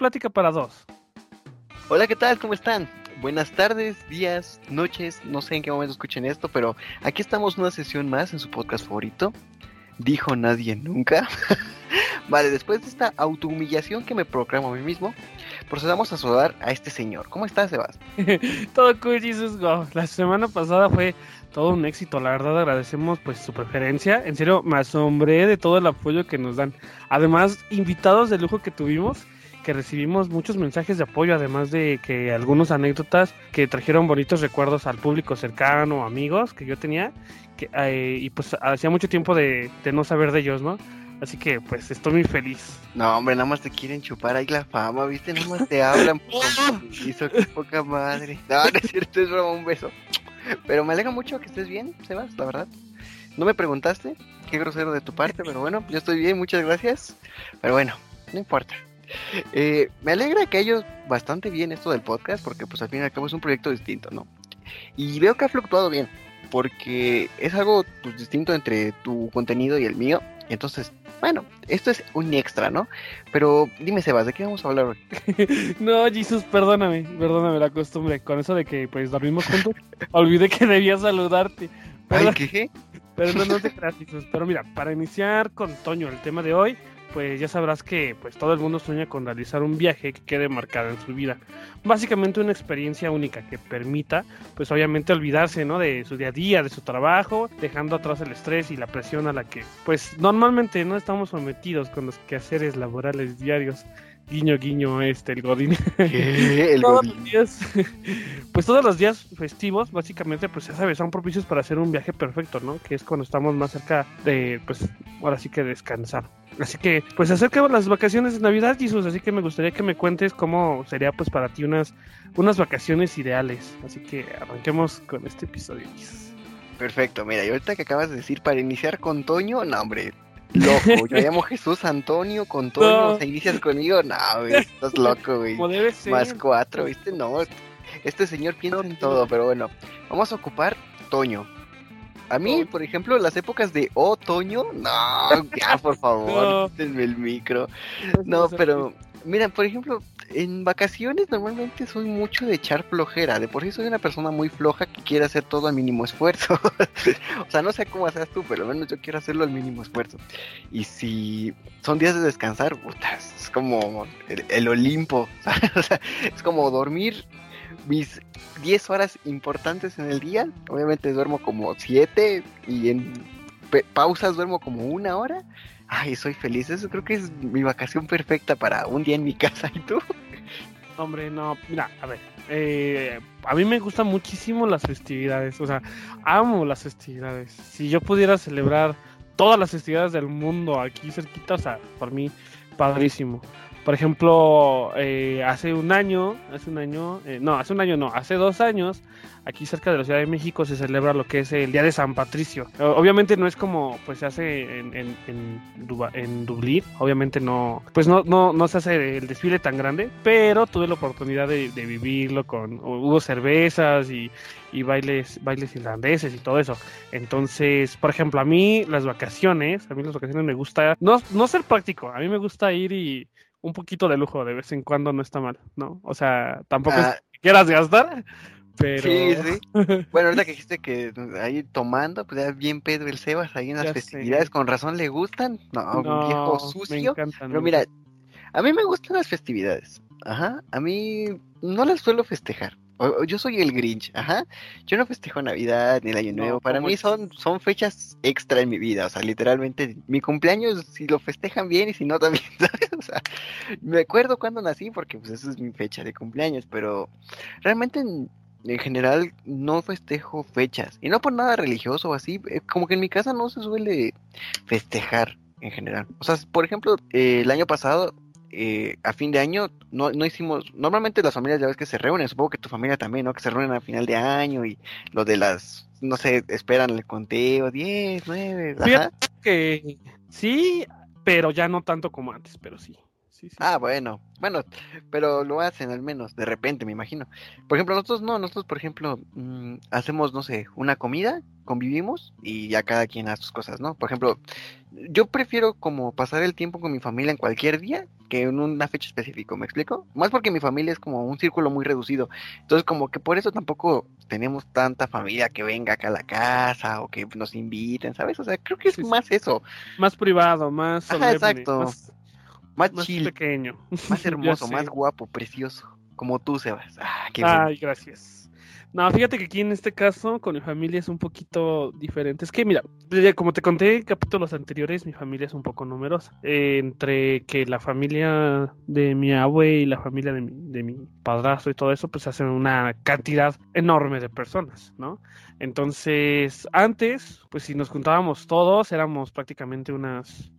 Plática para Dos. Hola, ¿qué tal? ¿Cómo están? Buenas tardes, días, noches, no sé en qué momento escuchen esto, pero aquí estamos una sesión más en su podcast favorito. Dijo nadie nunca. vale, después de esta autohumillación que me proclamo a mí mismo, procedamos a saludar a este señor. ¿Cómo estás, Sebas? todo cool, Jesus. Go. La semana pasada fue todo un éxito, la verdad agradecemos pues su preferencia. En serio, me asombré de todo el apoyo que nos dan. Además, invitados de lujo que tuvimos que recibimos muchos mensajes de apoyo, además de que algunas anécdotas que trajeron bonitos recuerdos al público cercano, amigos que yo tenía, que, eh, y pues hacía mucho tiempo de, de, no saber de ellos, ¿no? Así que pues estoy muy feliz. No, hombre, nada más te quieren chupar ahí la fama, ¿viste? Nada más te hablan. Hizo que poca madre. No, no es cierto, es broma, un beso. Pero me alegra mucho que estés bien, Sebas, la verdad. No me preguntaste, qué grosero de tu parte, pero bueno, yo estoy bien, muchas gracias. Pero bueno, no importa. Eh, me alegra que haya bastante bien esto del podcast, porque pues al fin y al cabo es un proyecto distinto, ¿no? Y veo que ha fluctuado bien, porque es algo pues, distinto entre tu contenido y el mío. Entonces, bueno, esto es un extra, ¿no? Pero dime, Sebas, ¿de qué vamos a hablar hoy? no, Jesus, perdóname, perdóname la costumbre. Con eso de que pues dormimos juntos, olvidé que debía saludarte. Pero, Ay, ¿qué? Pero no, no te creas. Pero mira, para iniciar con Toño, el tema de hoy, pues ya sabrás que pues todo el mundo sueña con realizar un viaje que quede marcado en su vida. Básicamente una experiencia única que permita, pues obviamente olvidarse, ¿no? De su día a día, de su trabajo, dejando atrás el estrés y la presión a la que, pues normalmente no estamos sometidos con los quehaceres laborales diarios. Guiño, guiño, este, el Godín. ¿Qué? El todos Godín. los días, pues todos los días festivos, básicamente, pues ya sabes, son propicios para hacer un viaje perfecto, ¿no? Que es cuando estamos más cerca de, pues, ahora sí que descansar. Así que, pues acerca las vacaciones de Navidad, Jesús, así que me gustaría que me cuentes cómo sería, pues, para ti unas, unas vacaciones ideales. Así que arranquemos con este episodio, Jesús. Perfecto, mira, y ahorita que acabas de decir para iniciar con Toño, no, hombre, loco. Yo llamo Jesús Antonio con Toño, No. o sea, inicias conmigo, no, güey, estás loco, güey. Como debe ser. Más cuatro, ¿viste? No, este señor piensa en todo, pero bueno, vamos a ocupar Toño. A mí, por ejemplo, las épocas de otoño, no, ya, por favor, No. el micro. No, pero, mira, por ejemplo, en vacaciones normalmente soy mucho de echar flojera. De por sí soy una persona muy floja que quiere hacer todo al mínimo esfuerzo. o sea, no sé cómo haces tú, pero al menos yo quiero hacerlo al mínimo esfuerzo. Y si son días de descansar, puta, es como el, el Olimpo. o sea, es como dormir mis 10 horas importantes en el día. Obviamente duermo como 7 y en pausas duermo como una hora. Ay, soy feliz. Eso creo que es mi vacación perfecta para un día en mi casa. ¿Y tú? Hombre, no, mira, a ver, eh, a mí me gustan muchísimo las festividades, o sea, amo las festividades. Si yo pudiera celebrar todas las festividades del mundo aquí cerquita, o sea, por mí, padrísimo. Por ejemplo, eh, hace un año, hace un año, eh, no, hace un año no, hace dos años, aquí cerca de la Ciudad de México se celebra lo que es el Día de San Patricio. Obviamente no es como pues se hace en, en, en, Duba- en Dublín, obviamente no, pues no, no, no se hace el desfile tan grande, pero tuve la oportunidad de, de vivirlo con, hubo cervezas y, y bailes, bailes irlandeses y todo eso. Entonces, por ejemplo, a mí las vacaciones, a mí las vacaciones me gusta, no, no ser práctico, a mí me gusta ir y un poquito de lujo de vez en cuando no está mal, ¿no? O sea, tampoco Ah. es que quieras gastar, pero... Sí, sí. Bueno, ahorita que dijiste que ahí tomando, pues ya bien Pedro el Sebas ahí en las Ya sé. festividades, con razón le gustan. No, un No, viejo me sucio. encantan, Pero me mira, a mí me gustan las festividades. Ajá. A mí no las suelo festejar. O- Yo soy el Grinch, ajá. Yo no festejo Navidad ni el Año No, Nuevo. Para ¿cómo mí es? son, son fechas extra en mi vida. O sea, literalmente, mi cumpleaños, si lo festejan bien y si no también, ¿sabes? O sea, me acuerdo cuando nací porque pues esa es mi fecha de cumpleaños, pero realmente en, en general no festejo fechas. Y no por nada religioso o así, eh, como que en mi casa no se suele festejar en general. O sea, por ejemplo, eh, el año pasado eh, a fin de año no, no hicimos, normalmente las familias ya ves que se reúnen, supongo que tu familia también, ¿no? Que se reúnen a final de año y lo de las, no sé, esperan el conteo, 10, 9, ajá. Fíjate que sí, pero ya no tanto como antes, pero sí. Ah, bueno, bueno, pero lo hacen al menos, de repente, me imagino. Por ejemplo, nosotros no, nosotros, por ejemplo, mm, hacemos, no sé, una comida, convivimos y ya cada quien hace sus cosas, ¿no? Por ejemplo, yo prefiero como pasar el tiempo con mi familia en cualquier día que en una fecha específica, ¿me explico? Más porque mi familia es como un círculo muy reducido. Entonces, como que por eso tampoco tenemos tanta familia que venga acá a la casa o que nos inviten, ¿sabes? O sea, creo que es más eso. Más privado, más solemne, exacto. Más, pequeño. Más hermoso, más guapo, precioso. Como tú, Sebas. Ah, Ay, gracias. No, fíjate que aquí en este caso con mi familia es un poquito diferente. Es que, mira, como te conté en capítulos anteriores, mi familia es un poco numerosa. entre que la familia de mi abue y la familia de mi, de mi padrastro y todo eso, pues hacen una cantidad enorme de personas, ¿no? Entonces, antes, pues si nos juntábamos todos, éramos prácticamente unas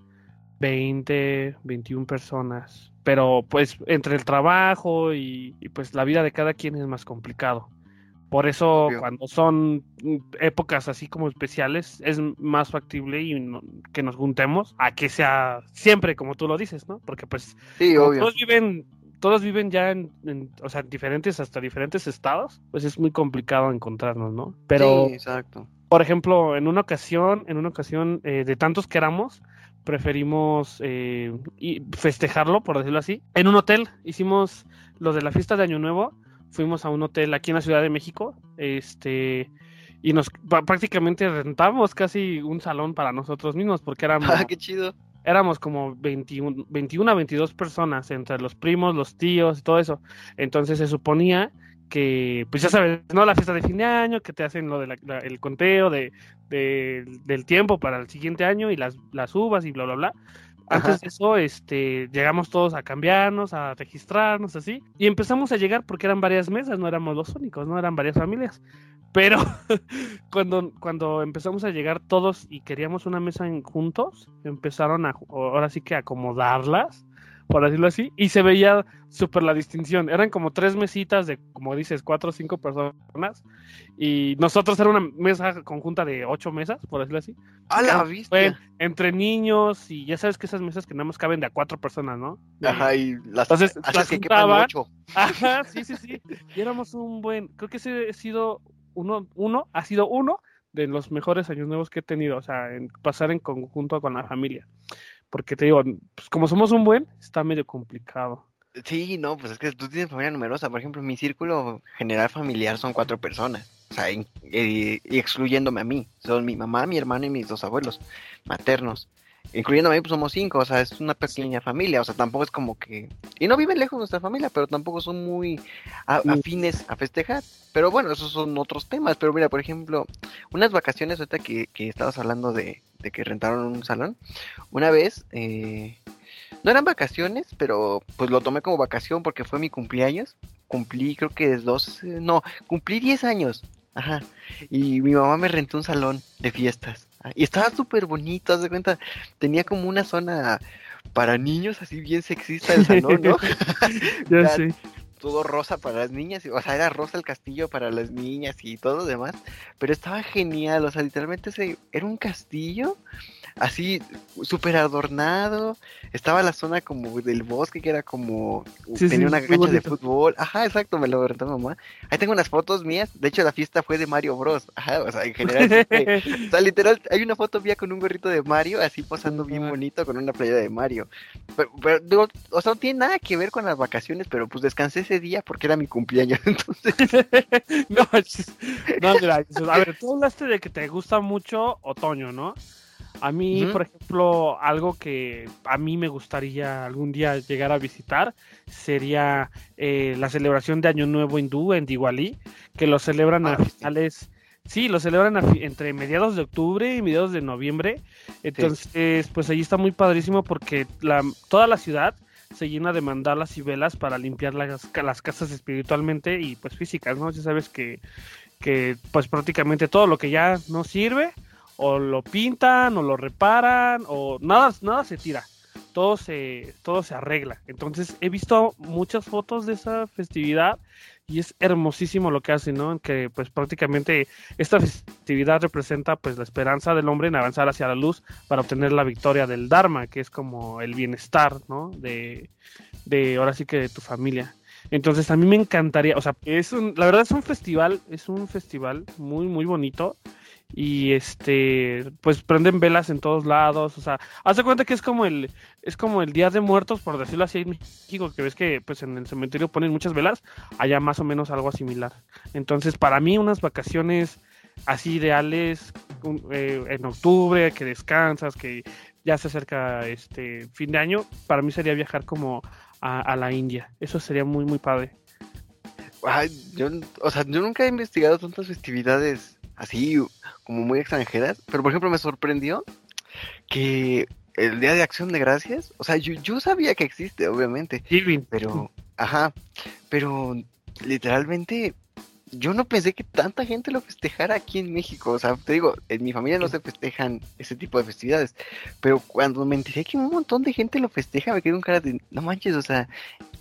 20, 21 personas. Pero pues entre el trabajo y, y pues la vida de cada quien es más complicado. Por eso cuando son épocas así como especiales es más factible y que nos juntemos a que sea siempre como tú lo dices, ¿no? Porque pues todos viven todos viven ya en, o sea, diferentes hasta diferentes estados, pues es muy complicado encontrarnos, ¿no? Pero exacto. Por ejemplo, en una ocasión, en una ocasión eh, de tantos que éramos, preferimos eh, festejarlo, por decirlo así, en un hotel. Hicimos lo de la fiesta de Año Nuevo fuimos a un hotel aquí en la Ciudad de México, este, y nos prácticamente rentamos casi un salón para nosotros mismos, porque éramos... Ah, qué chido. Éramos como 21, 21 a 22 personas, entre los primos, los tíos y todo eso. Entonces se suponía que, pues ya sabes, ¿no? La fiesta de fin de año, que te hacen lo del el conteo de, del tiempo para el siguiente año y las, las uvas y bla, bla, bla. Antes de eso, este, llegamos todos a cambiarnos, a registrarnos, así, y empezamos a llegar porque eran varias mesas, no éramos los únicos, no eran varias familias. Pero cuando, cuando empezamos a llegar todos y queríamos una mesa en, juntos, empezaron a, ahora sí que acomodarlas por decirlo así, y se veía súper la distinción. Eran como tres mesitas de, como dices, cuatro o cinco personas, y nosotros era una mesa conjunta de ocho mesas, por decirlo así. A la vista. entre niños, y ya sabes que esas mesas que nada más caben de a cuatro personas, ¿no? Ajá, y las, Entonces, las que ocho. Ajá, sí, sí, sí. Y éramos un buen, creo que ese ha sido uno, uno, ha sido uno de los mejores años nuevos que he tenido, o sea, en pasar en conjunto con la familia. Porque te digo, pues como somos un buen, está medio complicado. Sí, no, pues es que tú tienes familia numerosa. Por ejemplo, mi círculo general familiar son cuatro personas. O sea, y, excluyéndome a mí. Son mi mamá, mi hermano y mis dos abuelos maternos. Incluyéndome a mí, pues somos cinco. O sea, es una pequeña familia. O sea, tampoco es como que. Y no viven lejos de nuestra familia, pero tampoco son muy afines a festejar. Pero bueno, esos son otros temas. Pero mira, por ejemplo, unas vacaciones, ahorita que, que estabas hablando de, de que rentaron un salón. Una vez, eh, no eran vacaciones, pero pues lo tomé como vacación porque fue mi cumpleaños. Cumplí, creo que es dos, no, cumplí 10 años. Ajá. Y mi mamá me rentó un salón de fiestas. Y estaba súper bonito, haz de cuenta. Tenía como una zona para niños, así bien sexista el salón, ¿no? ya sé todo rosa para las niñas, o sea, era rosa el castillo para las niñas y todo lo demás, pero estaba genial, o sea, literalmente ese, era un castillo así súper adornado, estaba la zona como del bosque que era como, tenía una cancha de fútbol, ajá, exacto, me lo rentó mamá, ahí tengo unas fotos mías, de hecho la fiesta fue de Mario Bros, ajá, o sea, en general, o sea, literal, hay una foto mía con un gorrito de Mario, así posando bien bonito con una playa de Mario, pero, o sea, no tiene nada que ver con las vacaciones, pero pues descansé día porque era mi cumpleaños. Entonces... no, no, gracias. A ver, tú hablaste de que te gusta mucho otoño, ¿no? A mí, por ejemplo, algo que a mí me gustaría algún día llegar a visitar sería eh, la celebración de Año Nuevo hindú en Diwali, que lo celebran a ah, finales, sí, lo celebran entre mediados de octubre y mediados de noviembre. Entonces, pues allí está muy padrísimo porque la, toda la ciudad se llena de mandalas y velas para limpiar las, las casas espiritualmente y pues físicas, ¿no? Ya sabes que, que pues prácticamente todo lo que ya no sirve o lo pintan o lo reparan o nada, nada se tira. todo se, todo se arregla. Entonces he visto muchas fotos de esa festividad y es hermosísimo lo que hacen, ¿no? Que pues prácticamente esta festividad representa pues la esperanza del hombre en avanzar hacia la luz para obtener la victoria del Dharma, que es como el bienestar, ¿no? De, de ahora sí que de tu familia. Entonces a mí me encantaría, o sea, es un, la verdad es un festival, es un festival muy, muy bonito y este pues prenden velas en todos lados o sea hace cuenta que es como el es como el día de muertos por decirlo así en México que ves que pues en el cementerio ponen muchas velas allá más o menos algo similar. Entonces para mí unas vacaciones así ideales eh, en octubre que descansas que ya se acerca este fin de año para mí sería viajar como a, a la India. Eso sería muy muy padre. Ay, yo, o sea, yo nunca he investigado tantas festividades así como muy extranjeras, pero por ejemplo me sorprendió que el Día de Acción de Gracias, o sea, yo, yo sabía que existe, obviamente, pero, ajá, pero literalmente yo no pensé que tanta gente lo festejara aquí en México. O sea, te digo, en mi familia no se festejan ese tipo de festividades. Pero cuando me enteré que un montón de gente lo festeja, me quedé un cara de, no manches, o sea,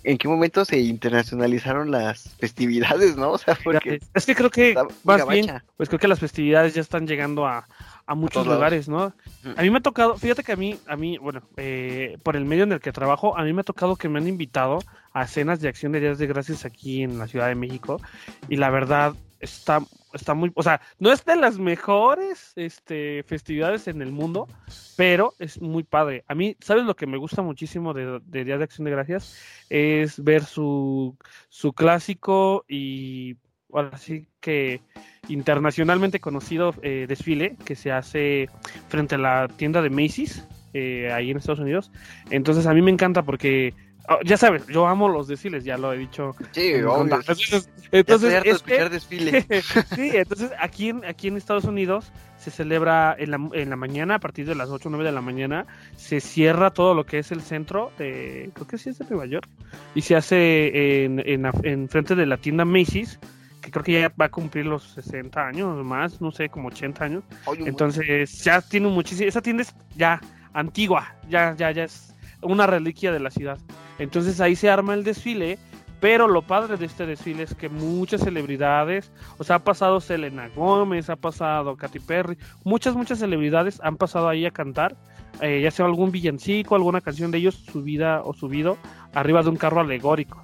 ¿en qué momento se internacionalizaron las festividades, no? O sea, porque... Es que creo que, más bien, pues creo que las festividades ya están llegando a, a muchos lugares, ¿no? A mí me ha tocado, fíjate que a mí, a mí, bueno, eh, por el medio en el que trabajo, a mí me ha tocado que me han invitado a cenas de acción de días de gracias aquí en la Ciudad de México y la verdad está, está muy, o sea, no es de las mejores este, festividades en el mundo, pero es muy padre. A mí, ¿sabes lo que me gusta muchísimo de, de Días de Acción de Gracias? Es ver su, su clásico y ahora sí que internacionalmente conocido eh, desfile que se hace frente a la tienda de Macy's, eh, ahí en Estados Unidos. Entonces a mí me encanta porque, oh, ya sabes, yo amo los desfiles, ya lo he dicho. Sí, obvio. Entonces, entonces sí, entonces aquí en, aquí en Estados Unidos se celebra en la, en la mañana, a partir de las 8 o 9 de la mañana, se cierra todo lo que es el centro, de, creo que sí es de Nueva York, y se hace en, en, en frente de la tienda Macy's que creo que ya va a cumplir los 60 años más, no sé, como 80 años. Entonces ya tiene muchísimo, esa tienda es ya antigua, ya, ya, ya es una reliquia de la ciudad. Entonces ahí se arma el desfile, pero lo padre de este desfile es que muchas celebridades, o sea, ha pasado Selena Gómez, ha pasado Katy Perry, muchas, muchas celebridades han pasado ahí a cantar, eh, ya sea algún villancico, alguna canción de ellos subida o subido arriba de un carro alegórico.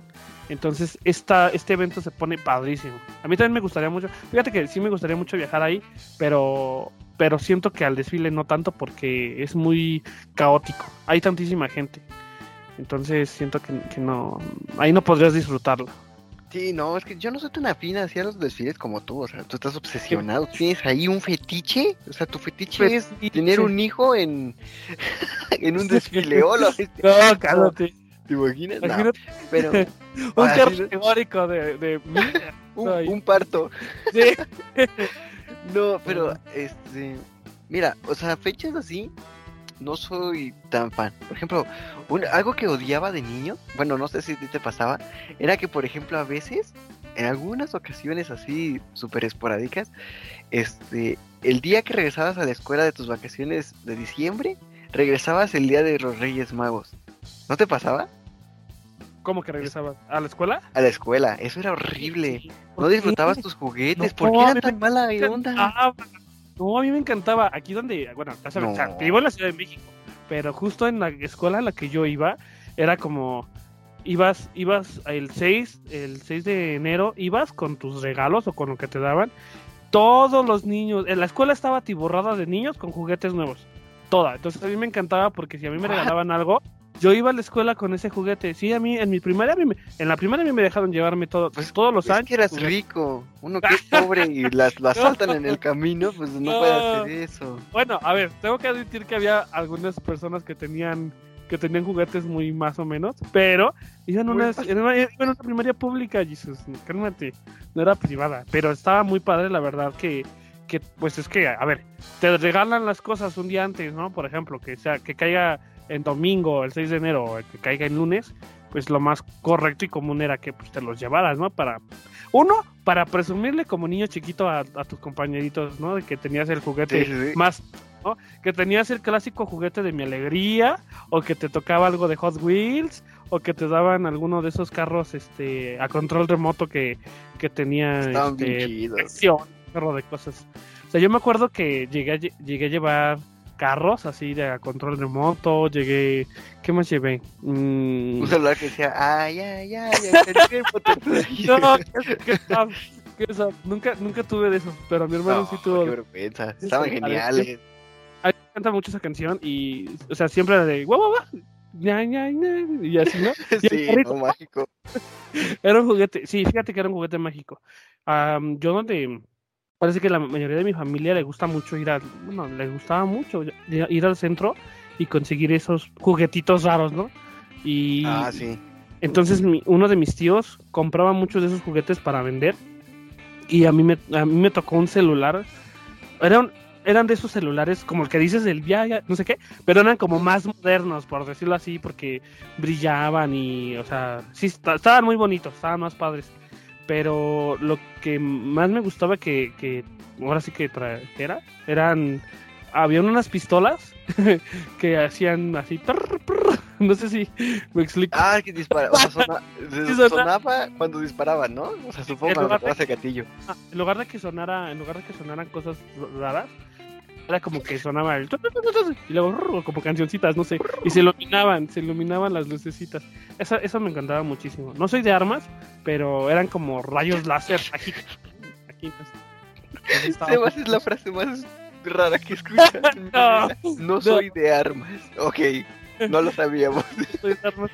Entonces, esta, este evento se pone padrísimo. A mí también me gustaría mucho. Fíjate que sí me gustaría mucho viajar ahí, pero, pero siento que al desfile no tanto porque es muy caótico. Hay tantísima gente. Entonces, siento que, no. Ahí no podrías disfrutarlo. Sí, no, es que yo no soy tan afín hacia los desfiles como tú, o sea, tú estás obsesionado, tienes ahí un fetiche, o sea, tu fetiche es tener un hijo en, en un desfile, hola. No, cállate. ¿Te imaginas? pero. un carro teórico de. de un, parto. Sí. No, pero, este. Mira, o sea, fechas así. No soy tan fan. Por ejemplo, algo que odiaba de niño, bueno, no sé si te pasaba, era que, por ejemplo, a veces, en algunas ocasiones así súper esporádicas, este, el día que regresabas a la escuela de tus vacaciones de diciembre, regresabas el día de los Reyes Magos. ¿No te pasaba? ¿Cómo que regresabas? ¿A la escuela? A la escuela, eso era horrible. No disfrutabas tus juguetes, ¿por qué era tan mala onda? No, a mí me encantaba. Aquí donde, bueno, o sea, vivo en la Ciudad de México, pero justo en la escuela en la que yo iba, era como, ibas, ibas el 6, el 6 de enero, ibas con tus regalos o con lo que te daban. Todos los niños, en la escuela estaba tiborrada de niños con juguetes nuevos. Toda. Entonces a mí me encantaba porque si a mí me regalaban algo, yo iba a la escuela con ese juguete. Sí, a mí, en mi primaria, en la primaria a mí me dejaron llevarme todo, pues, todos los años. que eras rico. Uno que es pobre y las, las saltan en el camino, pues no, puede hacer eso. Bueno, a ver, tengo que admitir que había algunas personas que tenían que tenían juguetes muy más o menos, pero iban una, en una, en una primaria pública, Jesus, cálmate, no era privada, pero estaba muy padre, la verdad, que, que pues es que, a ver, te regalan las cosas un día antes, ¿no? Por ejemplo, que sea, que caiga en domingo, el 6 de enero, que caiga en lunes, pues lo más correcto y común era que pues, te los llevaras, ¿no? Para, uno, para presumirle como niño chiquito a, tus compañeritos, ¿no? De que tenías el juguete más ¿no? Que tenías el clásico juguete de mi alegría, o que te tocaba algo de Hot Wheels, o que te daban alguno de esos carros este a control remoto que, que tenía este, carro de cosas. O sea, yo me acuerdo que llegué a, llegué a llevar carros así de a control remoto, llegué, ¿qué más llevé? Mm. Un celular que decía, ay, ay, ay, ay, no, ¿qué, qué, nunca, nunca tuve de eso, pero mi hermano sí tuvo. Qué vergüenza, estaban geniales. A mí me encanta mucho esa canción y, o sea, siempre era de, guau, guau, guau, y así, ¿no? sí, no, mágico. Era un juguete, sí, fíjate que era un juguete mágico. yo donde parece que la mayoría de mi familia le gusta mucho ir al, bueno, le gustaba mucho ir al centro y conseguir esos juguetitos raros, ¿no? Y ah, sí. Entonces uno de mis tíos compraba muchos de esos juguetes para vender y a mí me, a mí me tocó un celular. Era eran de esos celulares como el que dices del viaje, no sé qué, pero eran como más modernos, por decirlo así, porque brillaban y, o sea, sí, estaban muy bonitos, estaban más padres. Pero lo que más me gustaba que, que ahora sí que era, eran, habían unas pistolas que hacían así, no sé si me explico. Ah, que disparaba, o sea, sonaba cuando disparaban, ¿no? O sea, supongo que hace gatillo. En lugar de que sonara, en lugar de que sonaran cosas raras, era como que sonaba el y luego como cancioncitas, no sé, y se iluminaban, se iluminaban las lucecitas. Eso, eso me encantaba muchísimo. No soy de armas, pero eran como rayos láser aquí. aquí Sebas es la frase más rara que escuchas. no, no, soy de armas. Ok, no lo sabíamos. Soy de armas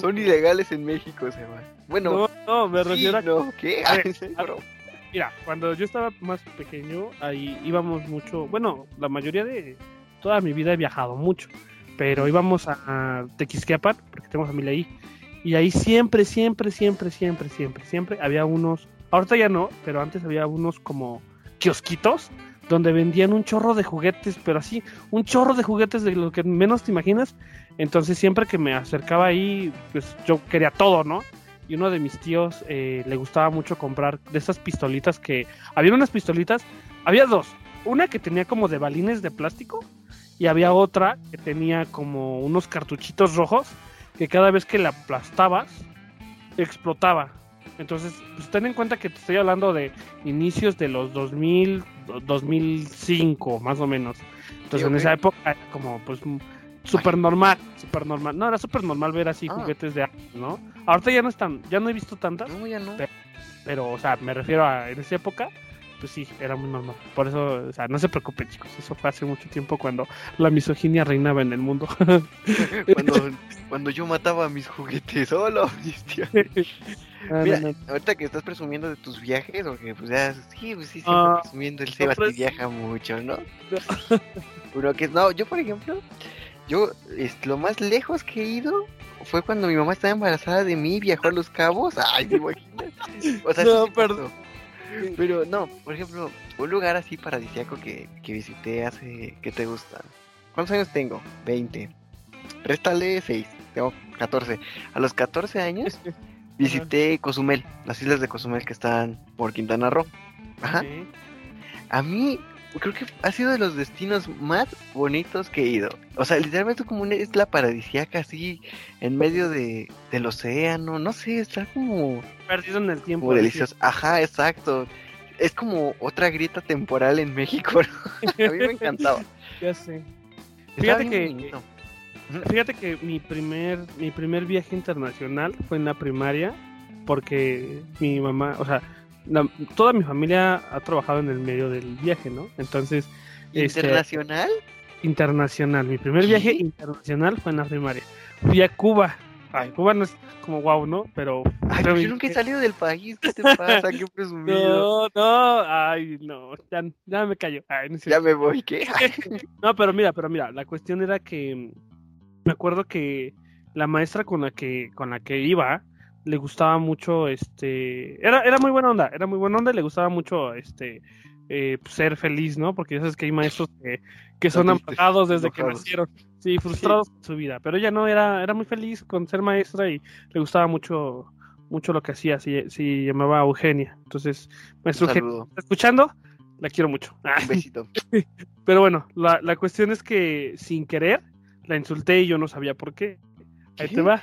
Son ilegales en México, Sebas. Bueno, no, no me refiero a. No, ¿qué? Mira, cuando yo estaba más pequeño, ahí íbamos mucho. Bueno, la mayoría de toda mi vida he viajado mucho, pero íbamos a Tequisquiapan, porque tengo familia ahí. Y ahí siempre, siempre, siempre, siempre, siempre, siempre había unos. Ahorita ya no, pero antes había unos como kiosquitos donde vendían un chorro de juguetes, pero así, un chorro de juguetes de lo que menos te imaginas. Entonces siempre que me acercaba ahí, pues yo quería todo, ¿no? y uno de mis tíos eh, le gustaba mucho comprar de esas pistolitas que... Había unas pistolitas, había dos. Una que tenía como de balines de plástico y había otra que tenía como unos cartuchitos rojos que cada vez que la aplastabas explotaba. Entonces, pues ten en cuenta que te estoy hablando de inicios de los 2000, 2005 más o menos. Entonces, en esa época era como pues súper normal, súper normal. No, era súper normal ver así ah. juguetes de ¿no? Ahorita ya no están, ya no he visto tantas. No, ya no. Pero, o sea, me refiero a en esa época, pues sí, era muy normal. Por eso, o sea, no se preocupen, chicos. Eso fue hace mucho tiempo cuando la misoginia reinaba en el mundo. cuando, cuando yo mataba mis juguetes solo, ah, Mira, ahorita que estás presumiendo de tus viajes, porque pues ya, sí, pues sí, siempre ah, presumiendo el Sebas que viaja mucho, ¿no? Pero que no, yo por ejemplo, yo, lo más lejos que he ido fue cuando mi mamá estaba embarazada de mí, viajó a Los Cabos. Ay, ¿te imaginas? O sea, no, perdón. Pero no, por ejemplo, un lugar así paradisíaco que, que visité hace. ¿Qué te gusta? ¿Cuántos años tengo? 20. Réstale 6. Tengo 14. A los 14 años visité Cozumel, las islas de Cozumel que están por Quintana Roo. Ajá. A mí creo que ha sido de los destinos más bonitos que he ido. O sea, literalmente como una isla paradisíaca así en medio de, del océano, no sé, está como perdido en el tiempo. Como delicioso. Ajá, exacto. Es como otra grieta temporal en México. a mí me encantaba. ya sé. Fíjate que Fíjate que mi primer mi primer viaje internacional fue en la primaria porque mi mamá, o sea, toda mi familia ha trabajado en el medio del viaje, ¿no? Entonces... Este, ¿Internacional? internacional. Mi primer viaje internacional fue en la primaria. Fui a Cuba. Ay, Cuba no es como guau, ¿no? Pero... Ay, yo nunca he salido del país. ¿Qué te pasa? Qué presumido. No, no. Ay, no. Ya, me callo. ya me voy. ¿Qué? no, pero mira, pero mira. La cuestión era que... Me acuerdo que la maestra con la que, con la que iba le gustaba mucho, este, era, era muy buena onda, era muy buena onda y le gustaba mucho, este, eh, ser feliz, ¿no? Porque ya sabes que hay maestros que, que son amargados desde que nacieron, sí, frustrados con su vida, pero ella no, era, era muy feliz con ser maestra y le gustaba mucho, mucho lo que hacía, se, se llamaba Eugenia, entonces, maestro Eugenia, escuchando? La quiero mucho. Un besito. Pero bueno, la, la, cuestión es que sin querer la insulté y yo no sabía por qué. Ahí te va.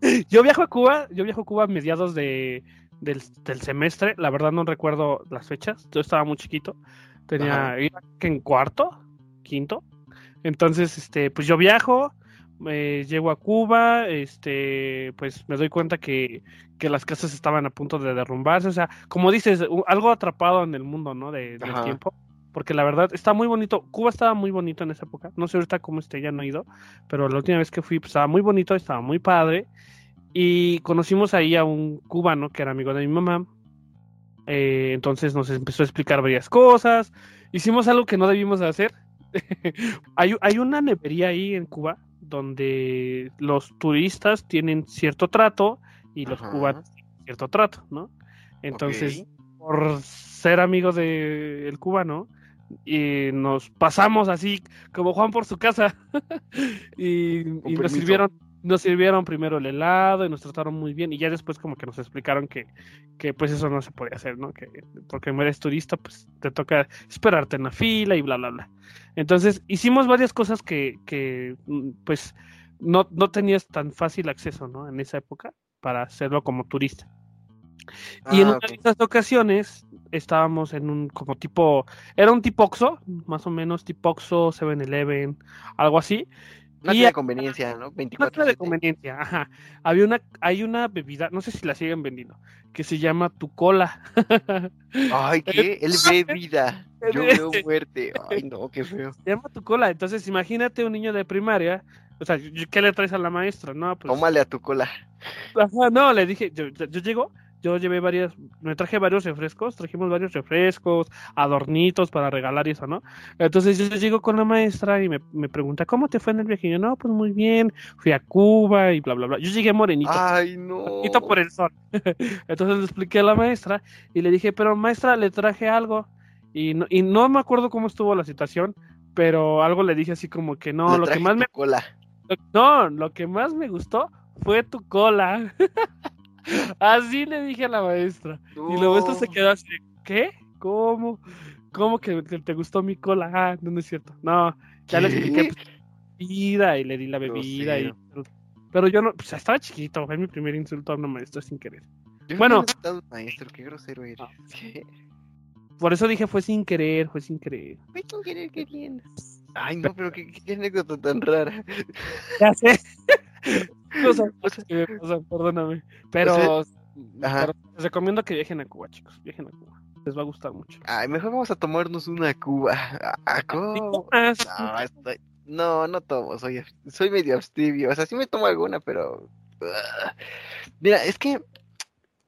yo viajo a Cuba, yo viajo a Cuba a mediados de, del, semestre, la verdad no recuerdo las fechas, yo estaba muy chiquito, tenía que en cuarto, quinto, entonces este, pues yo viajo, eh, llego a Cuba, este, pues me doy cuenta que, que, las casas estaban a punto de derrumbarse, o sea, como dices, algo atrapado en el mundo, ¿no? De, del tiempo, porque la verdad está muy bonito, Cuba estaba muy bonito en esa época, no sé ahorita cómo esté, ya no he ido, pero la última vez que fui pues, estaba muy bonito, estaba muy padre, y conocimos ahí a un cubano que era amigo de mi mamá. Eh, entonces nos empezó a explicar varias cosas. Hicimos algo que no debimos hacer. hay, hay, una nevería ahí en Cuba donde los turistas tienen cierto trato y los cubanos tienen cierto trato, ¿no? Entonces, por ser amigo del cubano, y nos pasamos así como Juan por su casa y, y nos sirvieron nos sirvieron primero el helado y nos trataron muy bien y ya después como que nos explicaron que, que pues eso no se podía hacer, ¿no? Que porque no eres turista pues te toca esperarte en la fila y bla, bla, bla. Entonces hicimos varias cosas que, que mm, pues no, no tenías tan fácil acceso, ¿no? En esa época para hacerlo como turista. y en ah, una de esas ocasiones estábamos en un como tipo, era un tipo Oxxo, más o menos tipo Oxxo, 7-Eleven, algo así. Una de conveniencia, ¿no? 24 de conveniencia, ajá. Había una, hay una bebida, no sé si la siguen vendiendo, que se llama tu cola. Ay, ¿qué? El bebida. Yo veo fuerte. Ay, no, qué feo. Se llama tu cola. Entonces, imagínate un niño de primaria. O sea, ¿qué le traes a la maestra? No, pues. Tómale a tu cola. Ajá, no, le dije, yo, yo llego yo llevé varias, me traje varios refrescos, trajimos varios refrescos, adornitos para regalar y eso, ¿no? Entonces yo llego con la maestra y me, me pregunta, ¿cómo te fue en el viaje? Y yo, no, pues muy bien, fui a Cuba y bla, bla, bla. Yo llegué morenito. Ay, no. Morenito por el sol. Entonces le expliqué a la maestra y le dije, pero maestra, le traje algo. Y no, y no me acuerdo cómo estuvo la situación, pero algo le dije así como que no, lo que más me... Cola. No, lo que más me gustó fue tu cola. Así le dije a la maestra. Y la maestra se quedó así, ¿qué? ¿Cómo? ¿Cómo que te, gustó mi cola? Ah, no, no es cierto. No, ya le expliqué bebida y le di la bebida. Y, pero, yo no, pues estaba chiquito, fue mi primer insulto a una maestra sin querer. bueno, maestro, qué grosero eres. Por eso dije fue sin querer, fue sin querer. Fue sin querer, qué bien. Ay, no, pero qué, qué anécdota tan rara. Ya sé. perdóname. Pero, les recomiendo que viajen a Cuba, chicos. Viajen a Cuba. Les va a gustar mucho. Ay, mejor vamos a tomarnos una Cuba. ¿A Cuba? No, no, tomo. Soy, soy medio abstibio. O sea, sí me tomo alguna, pero. Mira, es que.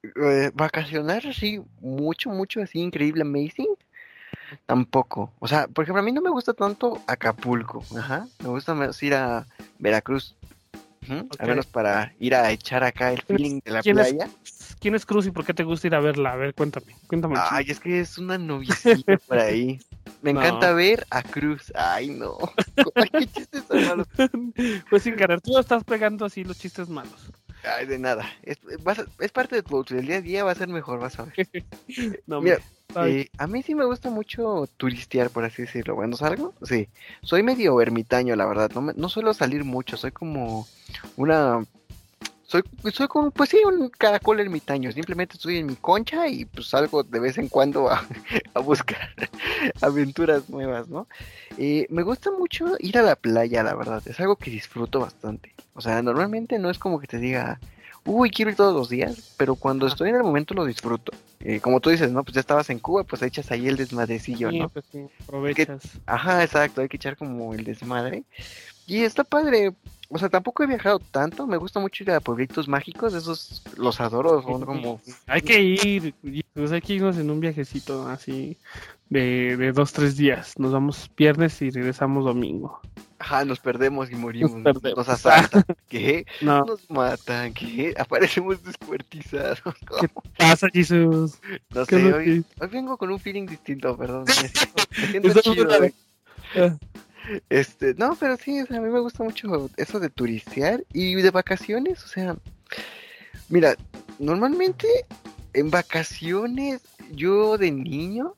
Eh, vacacionar así, mucho, mucho, así, increíble, amazing. Tampoco. O sea, por ejemplo, a mí no me gusta tanto Acapulco. Ajá. Me gusta más ir a Veracruz. Al menos para ir a echar acá el feeling de la playa. ¿Quién es Cruz y por qué te gusta ir a verla? A ver, cuéntame. cuéntame Ay, es que es una novicita por ahí. Me encanta ver a Cruz. Ay, no. qué chistes malos. Pues sin querer, tú estás pegando así los chistes malos. Ay, de nada. Es, es parte de tu El día a día va a ser mejor, vas a ver. no, Mira, eh, a mí sí me gusta mucho turistear, por así decirlo. Bueno, ¿salgo? Sí. Soy medio ermitaño, la verdad. No, no suelo salir mucho. Soy como una... Soy, soy como, pues sí, un caracol ermitaño. Simplemente estoy en mi concha y pues salgo de vez en cuando a, buscar aventuras nuevas, ¿no? Eh, me gusta mucho ir a la playa, la verdad. Es algo que disfruto bastante. O sea, normalmente no es como que te diga uy, quiero ir todos los días, pero cuando estoy en el momento lo disfruto. Eh, como tú dices, ¿no? Pues ya estabas en Cuba, pues echas ahí el desmadrecillo, ¿no? Pues sí, aprovechas. ajá, exacto, hay que echar como el desmadre. Y está padre, o sea, tampoco he viajado tanto, me gusta mucho ir a pueblitos mágicos, esos los adoro, son como... Hay que ir, pues hay que irnos en un viajecito así de, de dos, tres días. Nos vamos viernes y regresamos domingo. Ajá, nos perdemos y morimos. Nos, nos asaltan. ¿Qué? No. Nos matan. ¿Qué? Aparecemos descuartizados. ¿Qué pasa, Jesús? No sé, hoy, hoy, vengo con un feeling distinto, perdón. Me siento chido, ah. Este, no, pero sí, a mí me gusta mucho eso de turistear y de vacaciones, o sea, mira, normalmente en vacaciones yo de niño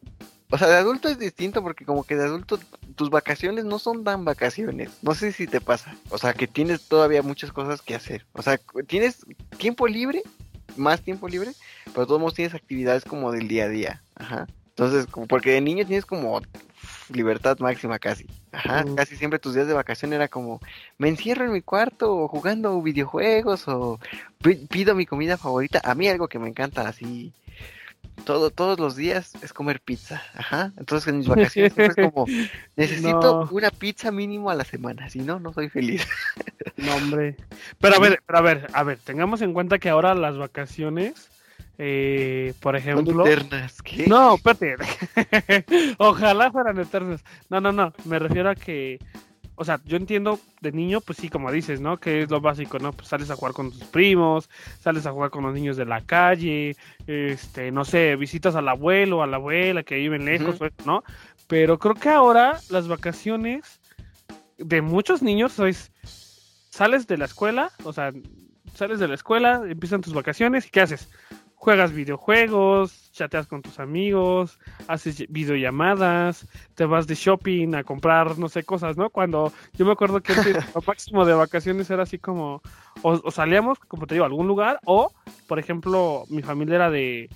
o sea, de adulto es distinto porque como que de adulto tus vacaciones no son tan vacaciones. No sé si te pasa. O sea, que tienes todavía muchas cosas que hacer. O sea, tienes tiempo libre, más tiempo libre, pero todos modos tienes actividades como del día a día. Ajá. Entonces, como porque de niño tienes como libertad máxima casi. Ajá, casi siempre tus días de vacación era como, me encierro en mi cuarto jugando videojuegos o pido mi comida favorita. A mí algo que me encanta así todo, todos los días es comer pizza. Ajá. Entonces en mis vacaciones es como, necesito una pizza mínimo a la semana, si no, no soy feliz. no, hombre. Pero a ver, pero a ver, a ver, tengamos en cuenta que ahora las vacaciones, eh, por ejemplo... eternas, ¿qué? No, espérate. Ojalá fueran eternas. No, no, no, me refiero a que o sea, yo entiendo de niño, pues sí, como dices, ¿no? Que es lo básico, ¿no? Pues sales a jugar con tus primos, sales a jugar con los niños de la calle, este, no sé, visitas al abuelo o a la abuela que viven lejos, ¿no? Pero creo que ahora las vacaciones de muchos niños es, sales de la escuela, o sea, sales de la escuela, empiezan tus vacaciones y ¿qué haces? Juegas videojuegos, chateas con tus amigos, haces videollamadas, te vas de shopping a comprar, no sé, cosas, ¿no? Cuando yo me acuerdo que el máximo de vacaciones era así como, o, salíamos, como te digo, a algún lugar, o, por ejemplo, mi familia era de,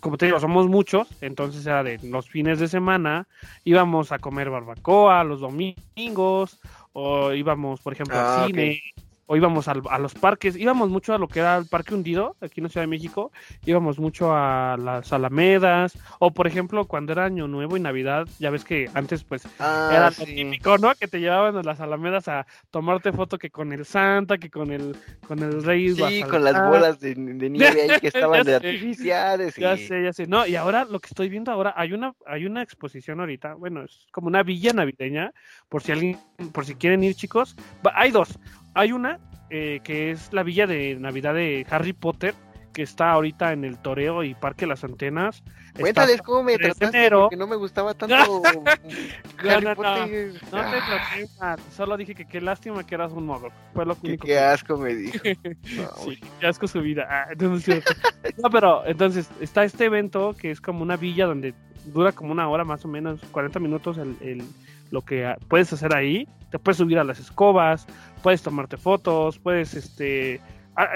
como te digo, somos muchos, entonces era de los fines de semana, íbamos a comer barbacoa los domingos, o íbamos, por ejemplo, al ah, cine o íbamos a, los parques, íbamos mucho a lo que era el Parque Hundido, aquí en la Ciudad de México, íbamos mucho a las Alamedas, o por ejemplo, cuando era Año Nuevo y Navidad, ya ves que antes pues ah, era lo típico, ¿no? Que te llevaban a las Alamedas a tomarte foto que con el Santa, que con el, con el Rey. Sí, con las bolas de, nieve ahí que estaban de artificiales. Ya sé, ya sé. No, y ahora lo que estoy viendo ahora, hay una, hay una exposición ahorita, bueno, es como una villa navideña, por si alguien, por si quieren ir chicos, hay dos hay una eh, que es la villa de Navidad de Harry Potter, que está ahorita en el Toreo y Parque Las Antenas. Cuéntales cómo me trataste, porque no me gustaba tanto Harry Potter. No, te traté mal, solo dije que qué lástima que eras un modo. Fue lo único qué asco me dijo. sí, qué asco su vida. Ah, no, pero entonces está este evento que es como una villa donde dura como una hora más o menos, 40 minutos el, el lo que puedes hacer ahí. Te puedes subir a las escobas, puedes tomarte fotos, puedes, este...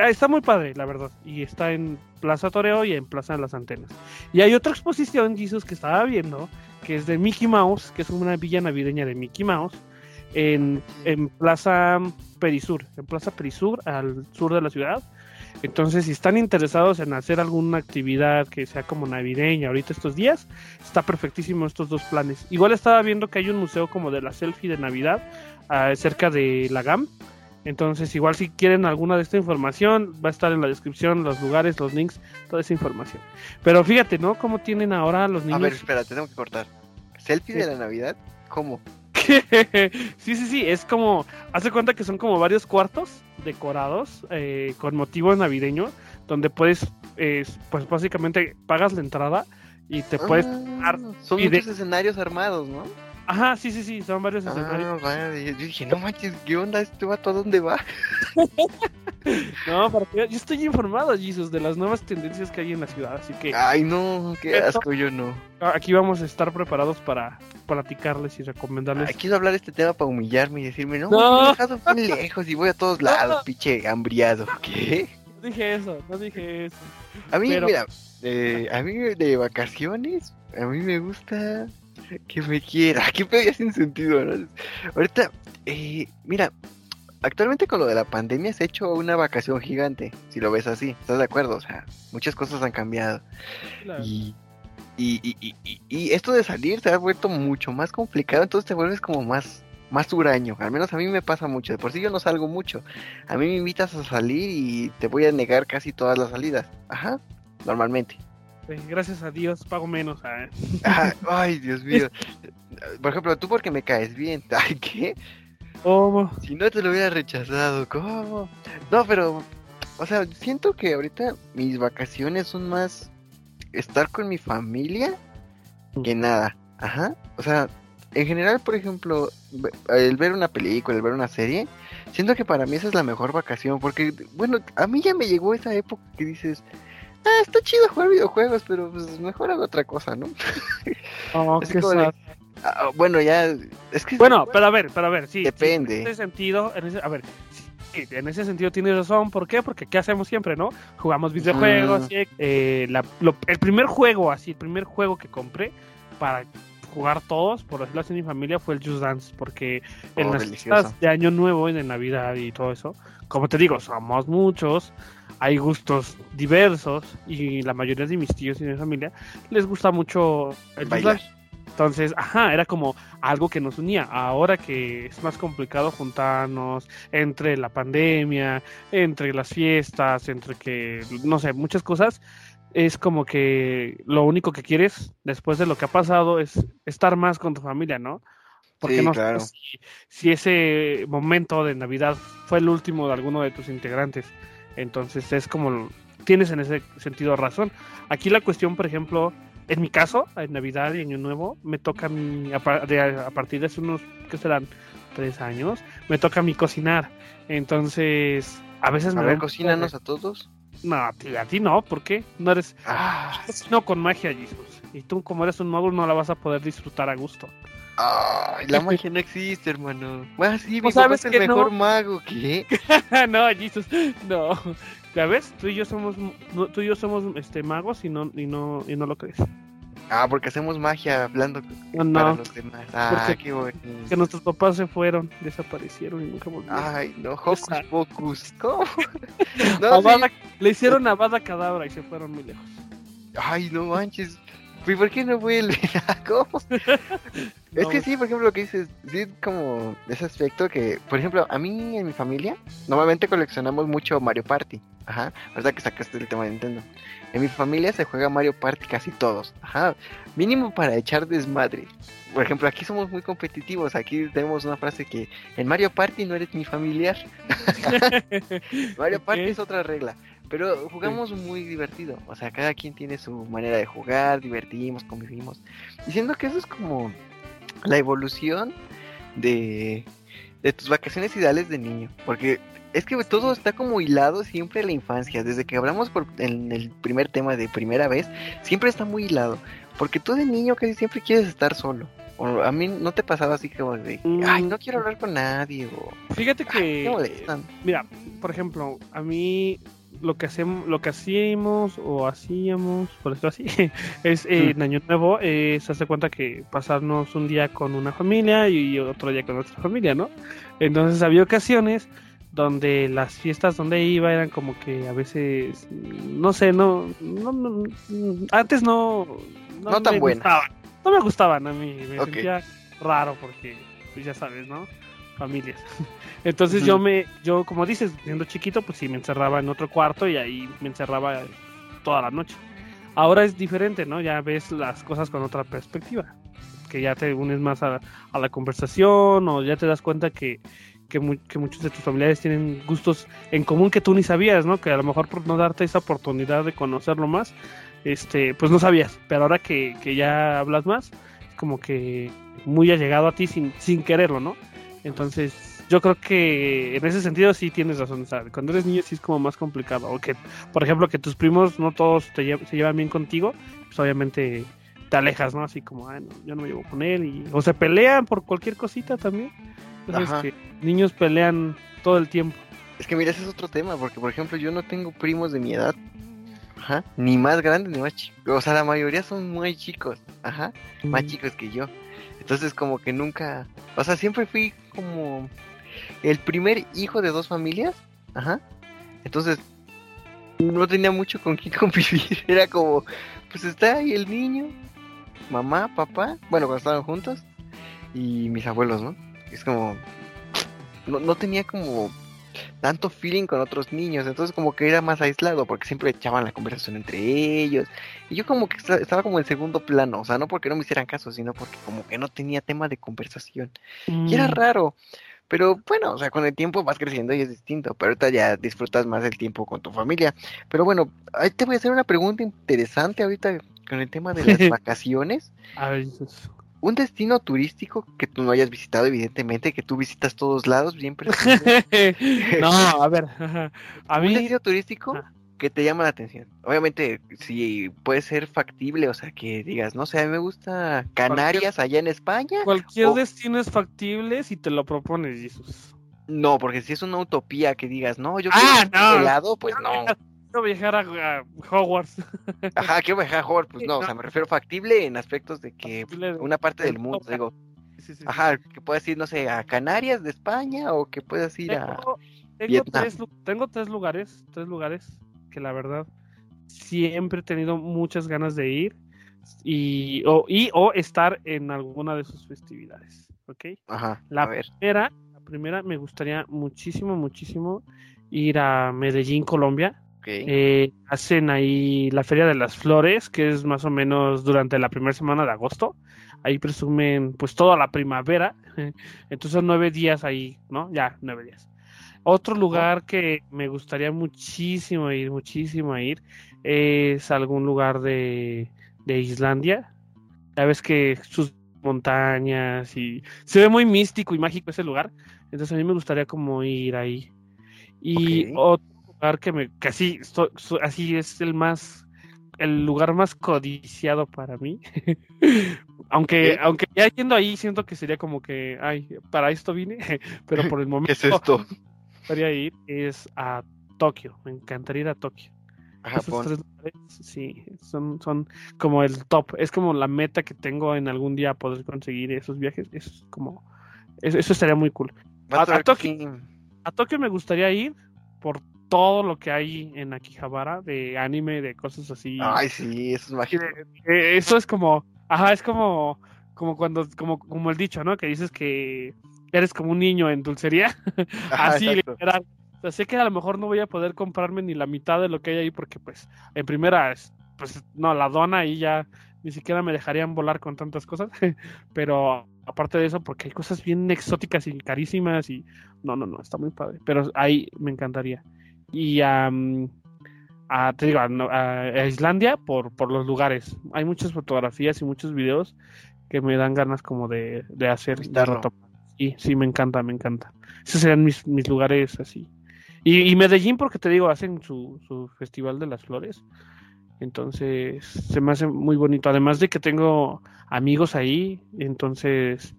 está muy padre, la verdad. Y está en Plaza Toreo y en Plaza de las Antenas. Y hay otra exposición, que estaba viendo, que es de Mickey Mouse, que es una villa navideña de Mickey Mouse, en, en Plaza Perisur, en Plaza Perisur, al sur de la ciudad. Entonces, si están interesados en hacer alguna actividad que sea como navideña ahorita estos días, está perfectísimo estos dos planes. Igual estaba viendo que hay un museo como de la selfie de Navidad uh, cerca de la GAM. Entonces, igual si quieren alguna de esta información, va a estar en la descripción, los lugares, los links, toda esa información. Pero fíjate, ¿no? ¿Cómo tienen ahora los niños? A ver, espera, tengo que cortar. ¿Selfie de la Navidad? ¿Cómo? sí, sí, sí, es como, hace cuenta que son como varios cuartos decorados eh, con motivo navideño, donde puedes, pues básicamente pagas la entrada y te puedes... Ah, son muchos escenarios armados, ¿no? Ajá, sí, sí, sí, son varios ah, escenarios. Yo dije, no manches, ¿qué onda? ¿Este vato a dónde va? no, porque yo estoy informado, Jesus, de las nuevas tendencias que hay en la ciudad, así que... Ay, no, qué asco, yo no. Aquí vamos a estar preparados para platicarles y recomendarles. Ay, quiero hablar de este tema para humillarme y decirme, no, no. me he dejado muy lejos y voy a todos lados, pinche hambriado. ¿Qué? No dije eso, no dije eso. A mí, mira, eh, a mí de vacaciones, a mí me gusta que me quiera. Qué pedía sin sentido, Ahorita, eh, mira, actualmente con lo de la pandemia se ha hecho una vacación gigante, si lo ves así, ¿estás de acuerdo? O sea, muchas cosas han cambiado. Y, y, y, y, esto de salir se ha vuelto mucho más complicado, entonces te vuelves como más, más huraño. Al menos a mí me pasa mucho. De por sí yo no salgo mucho. A mí me invitas a salir y te voy a negar casi todas las salidas. Ajá, normalmente. Gracias a Dios pago menos. Ah, ay, Dios mío. Por ejemplo, tú porque me caes bien. Ay, ¿qué? ¿Cómo? Si no te lo hubiera rechazado, ¿cómo? No, pero, o sea, siento que ahorita mis vacaciones son más estar con mi familia que nada. Ajá. O sea, en general, por ejemplo, el ver una película, el ver una serie, siento que para mí esa es la mejor vacación. Porque, bueno, a mí ya me llegó esa época que dices, ah, está chido jugar videojuegos, pero pues mejor hago otra cosa, ¿no? Oh, qué ah, bueno, ya, es que... Bueno, pero a ver, pero a ver, sí. Depende. en ese sentido, en ese, a ver, en ese sentido tienes razón. ¿Por qué? Porque ¿qué hacemos siempre, no? Jugamos videojuegos. Eh, el primer juego, así, el primer juego que compré para jugar todos, por decirlo así, en mi familia fue el Just Dance. Porque en oh, las fiestas de Año Nuevo y de Navidad y todo eso, como te digo, somos muchos. Hay gustos diversos y la mayoría de mis tíos y de mi familia les gusta mucho el Just Dance. Entonces, ajá, era como algo que nos unía. Ahora que es más complicado juntarnos entre la pandemia, entre las fiestas, entre que, no sé, muchas cosas, es como que lo único que quieres después de lo que ha pasado es estar más con tu familia, ¿no? Porque no sé si, si, ese momento de Navidad fue el último de alguno de tus integrantes. Entonces es como, tienes en ese sentido razón. Aquí la cuestión, por ejemplo, en mi caso, en Navidad y Año Nuevo, me toca a, mí, a, partir de hace unos, ¿qué serán? Tres años, me toca a mí cocinar. Entonces, a veces a me... ver, cocínanos a todos. No, a ti, a ti no, ¿por qué? No eres... Ah. No con magia, Jesus. Y tú, como eres un mago, no la vas a poder disfrutar a gusto. Ay, la magia no existe, hermano. Bueno, sí, mi sabes es el mejor mago, ¿qué? no, Jesus, no. ¿Ya ves? Tú y yo somos, tú y yo somos este, magos y no, y no, y no lo crees. Ah, porque hacemos magia hablando no, para los demás. Ah, qué bueno. Que nuestros papás se fueron, desaparecieron y nunca volvieron. Ay, no, Hocus Pocus. ¿Cómo? no, Le hicieron a Bada Cadabra y se fueron muy lejos. Ay, no manches. ¿Y por qué no vuelve? ¿Cómo? Es que sí, por ejemplo, lo que dices, sí, como ese aspecto que, por ejemplo, a mí en mi familia, normalmente coleccionamos mucho Mario Party. Ajá, verdad que sacaste el tema de Nintendo. En mi familia se juega Mario Party casi todos. Ajá, mínimo para echar desmadre. Por ejemplo, aquí somos muy competitivos. Aquí tenemos una frase que en Mario Party no eres mi familiar. Mario Party es otra regla. Pero jugamos muy divertido. O sea, cada quien tiene su manera de jugar, divertimos, convivimos. Diciendo que eso es como la evolución de, de tus vacaciones ideales de niño. Porque es que todo está como hilado siempre en la infancia. Desde que hablamos por, en el primer tema de primera vez, siempre está muy hilado. Porque tú de niño casi siempre quieres estar solo. O a mí no te pasaba así como de, ay, no quiero hablar con nadie. O, Fíjate que, mira, por ejemplo, a mí lo que hacemos, lo que hacíamos o hacíamos, por esto así, es eh, en Año Nuevo, eh, se hace cuenta que pasarnos un día con una familia y otro día con otra familia, ¿no? Entonces había ocasiones donde las fiestas donde iba eran como que a veces, no sé, no, no, antes no, no, tan buenas. No me gustaban a mí, me sentía raro porque, pues ya sabes, ¿no? Familias. Entonces yo me, yo como dices, siendo chiquito, pues sí, me encerraba en otro cuarto y ahí me encerraba toda la noche. Ahora es diferente, ¿no? Ya ves las cosas con otra perspectiva, que ya te unes más a, la conversación o ya te das cuenta que, que, muchos de tus familiares tienen gustos en común que tú ni sabías, ¿no? Que a lo mejor por no darte esa oportunidad de conocerlo más, este, pues no sabías, pero ahora que, que ya hablas más, es como que muy allegado a ti sin, sin quererlo, ¿no? Entonces yo creo que en ese sentido sí tienes razón. cuando eres niño sí es como más complicado. O que, por ejemplo, que tus primos no todos te se llevan bien contigo, pues obviamente te alejas, ¿no? Así como, no, yo no me llevo con él. Y, o se pelean por cualquier cosita también. Entonces, que niños pelean todo el tiempo. Es que mira, ese es otro tema, porque por ejemplo yo no tengo primos de mi edad. Ajá. Ni más grandes ni más chicos. O sea, la mayoría son muy chicos. Ajá. Más chicos que yo. Entonces como que nunca... O sea, siempre fui como el primer hijo de dos familias. Ajá. Entonces, no tenía mucho con quién convivir. Era como, pues está ahí el niño, mamá, papá, bueno, cuando estaban juntos, y mis abuelos, ¿no? Es como, no, no tenía como tanto feeling con otros niños, entonces como que era más aislado porque siempre echaban la conversación entre ellos y yo como que estaba como en segundo plano, o sea, no porque no me hicieran caso, sino porque como que no tenía tema de conversación. Y era mm. raro. Pero bueno, o sea, con el tiempo vas creciendo y es distinto, pero ahorita ya disfrutas más del tiempo con tu familia. Pero bueno, ahí te voy a hacer una pregunta interesante ahorita con el tema de las vacaciones. A ver, un destino turístico que tú no hayas visitado, evidentemente, que tú visitas todos lados, bien no, a ver, a mí... ¿Un destino turístico que te llama la atención. Obviamente, si puede ser factible, o sea, que digas, no sé, a mí me gusta Canarias allá en España. Cualquier destino es factible si te lo propones, Jesús. No, porque si es una utopía que digas, no, yo ah, quiero no. helado, pues no. Quiero viajar a, Hogwarts. Ajá, quiero viajar a Hogwarts, pues no, o sea, me refiero factible en aspectos de que una parte del mundo, digo, ajá, que puedas ir, no sé, a Canarias de España o que puedas ir a tengo tres, tengo tres lugares, tres lugares que la verdad siempre he tenido muchas ganas de ir y o, y, o estar en alguna de sus festividades, ¿ok? Ajá, la primera, la primera me gustaría muchísimo, muchísimo ir a Medellín, Colombia. Eh, hacen ahí la Feria de las Flores, que es más o menos durante la primera semana de agosto. Ahí presumen pues toda la primavera. Entonces nueve días ahí, ¿no? Ya, nueve días. Otro lugar que me gustaría muchísimo ir, muchísimo ir, es algún lugar de, Islandia. Ya ves que sus montañas y se ve muy místico y mágico ese lugar. Entonces a mí me gustaría como ir ahí. Y otro lugar que me, que así, así es el más, el lugar más codiciado para mí. aunque, aunque ya yendo ahí siento que sería como que, ay, para esto vine, pero por el momento. ¿Qué es esto? Gustaría ir es a Tokio. Me encantaría ir a Tokio. A Japón. sí, son, son como el top. Es como la meta que tengo en algún día poder conseguir esos viajes. Es como. Eso, estaría muy cool. A, Tokio, a Tokio me gustaría ir por todo lo que hay en Akihabara de anime, de cosas así. Ay, sí, eso es mágico. eso es como. Ajá, es como. Como cuando. Como, como el dicho, ¿no? Que dices que eres como un niño en dulcería. Así, literal. O sea, sé que a lo mejor no voy a poder comprarme ni la mitad de lo que hay ahí porque, pues, en primera, pues, no, la dona y ya ni siquiera me dejarían volar con tantas cosas. Pero aparte de eso, porque hay cosas bien exóticas y carísimas y no, no, no, está muy padre. Pero ahí me encantaría. Y a, te digo, a, Islandia por, por los lugares. Hay muchas fotografías y muchos videos que me dan ganas como de, de hacer. Sí, sí, me encanta, me encanta. Esos serían mis, mis lugares así. Y, Medellín, porque te digo, hacen su, su Festival de las Flores. Entonces, se me hace muy bonito. Además de que tengo amigos ahí, entonces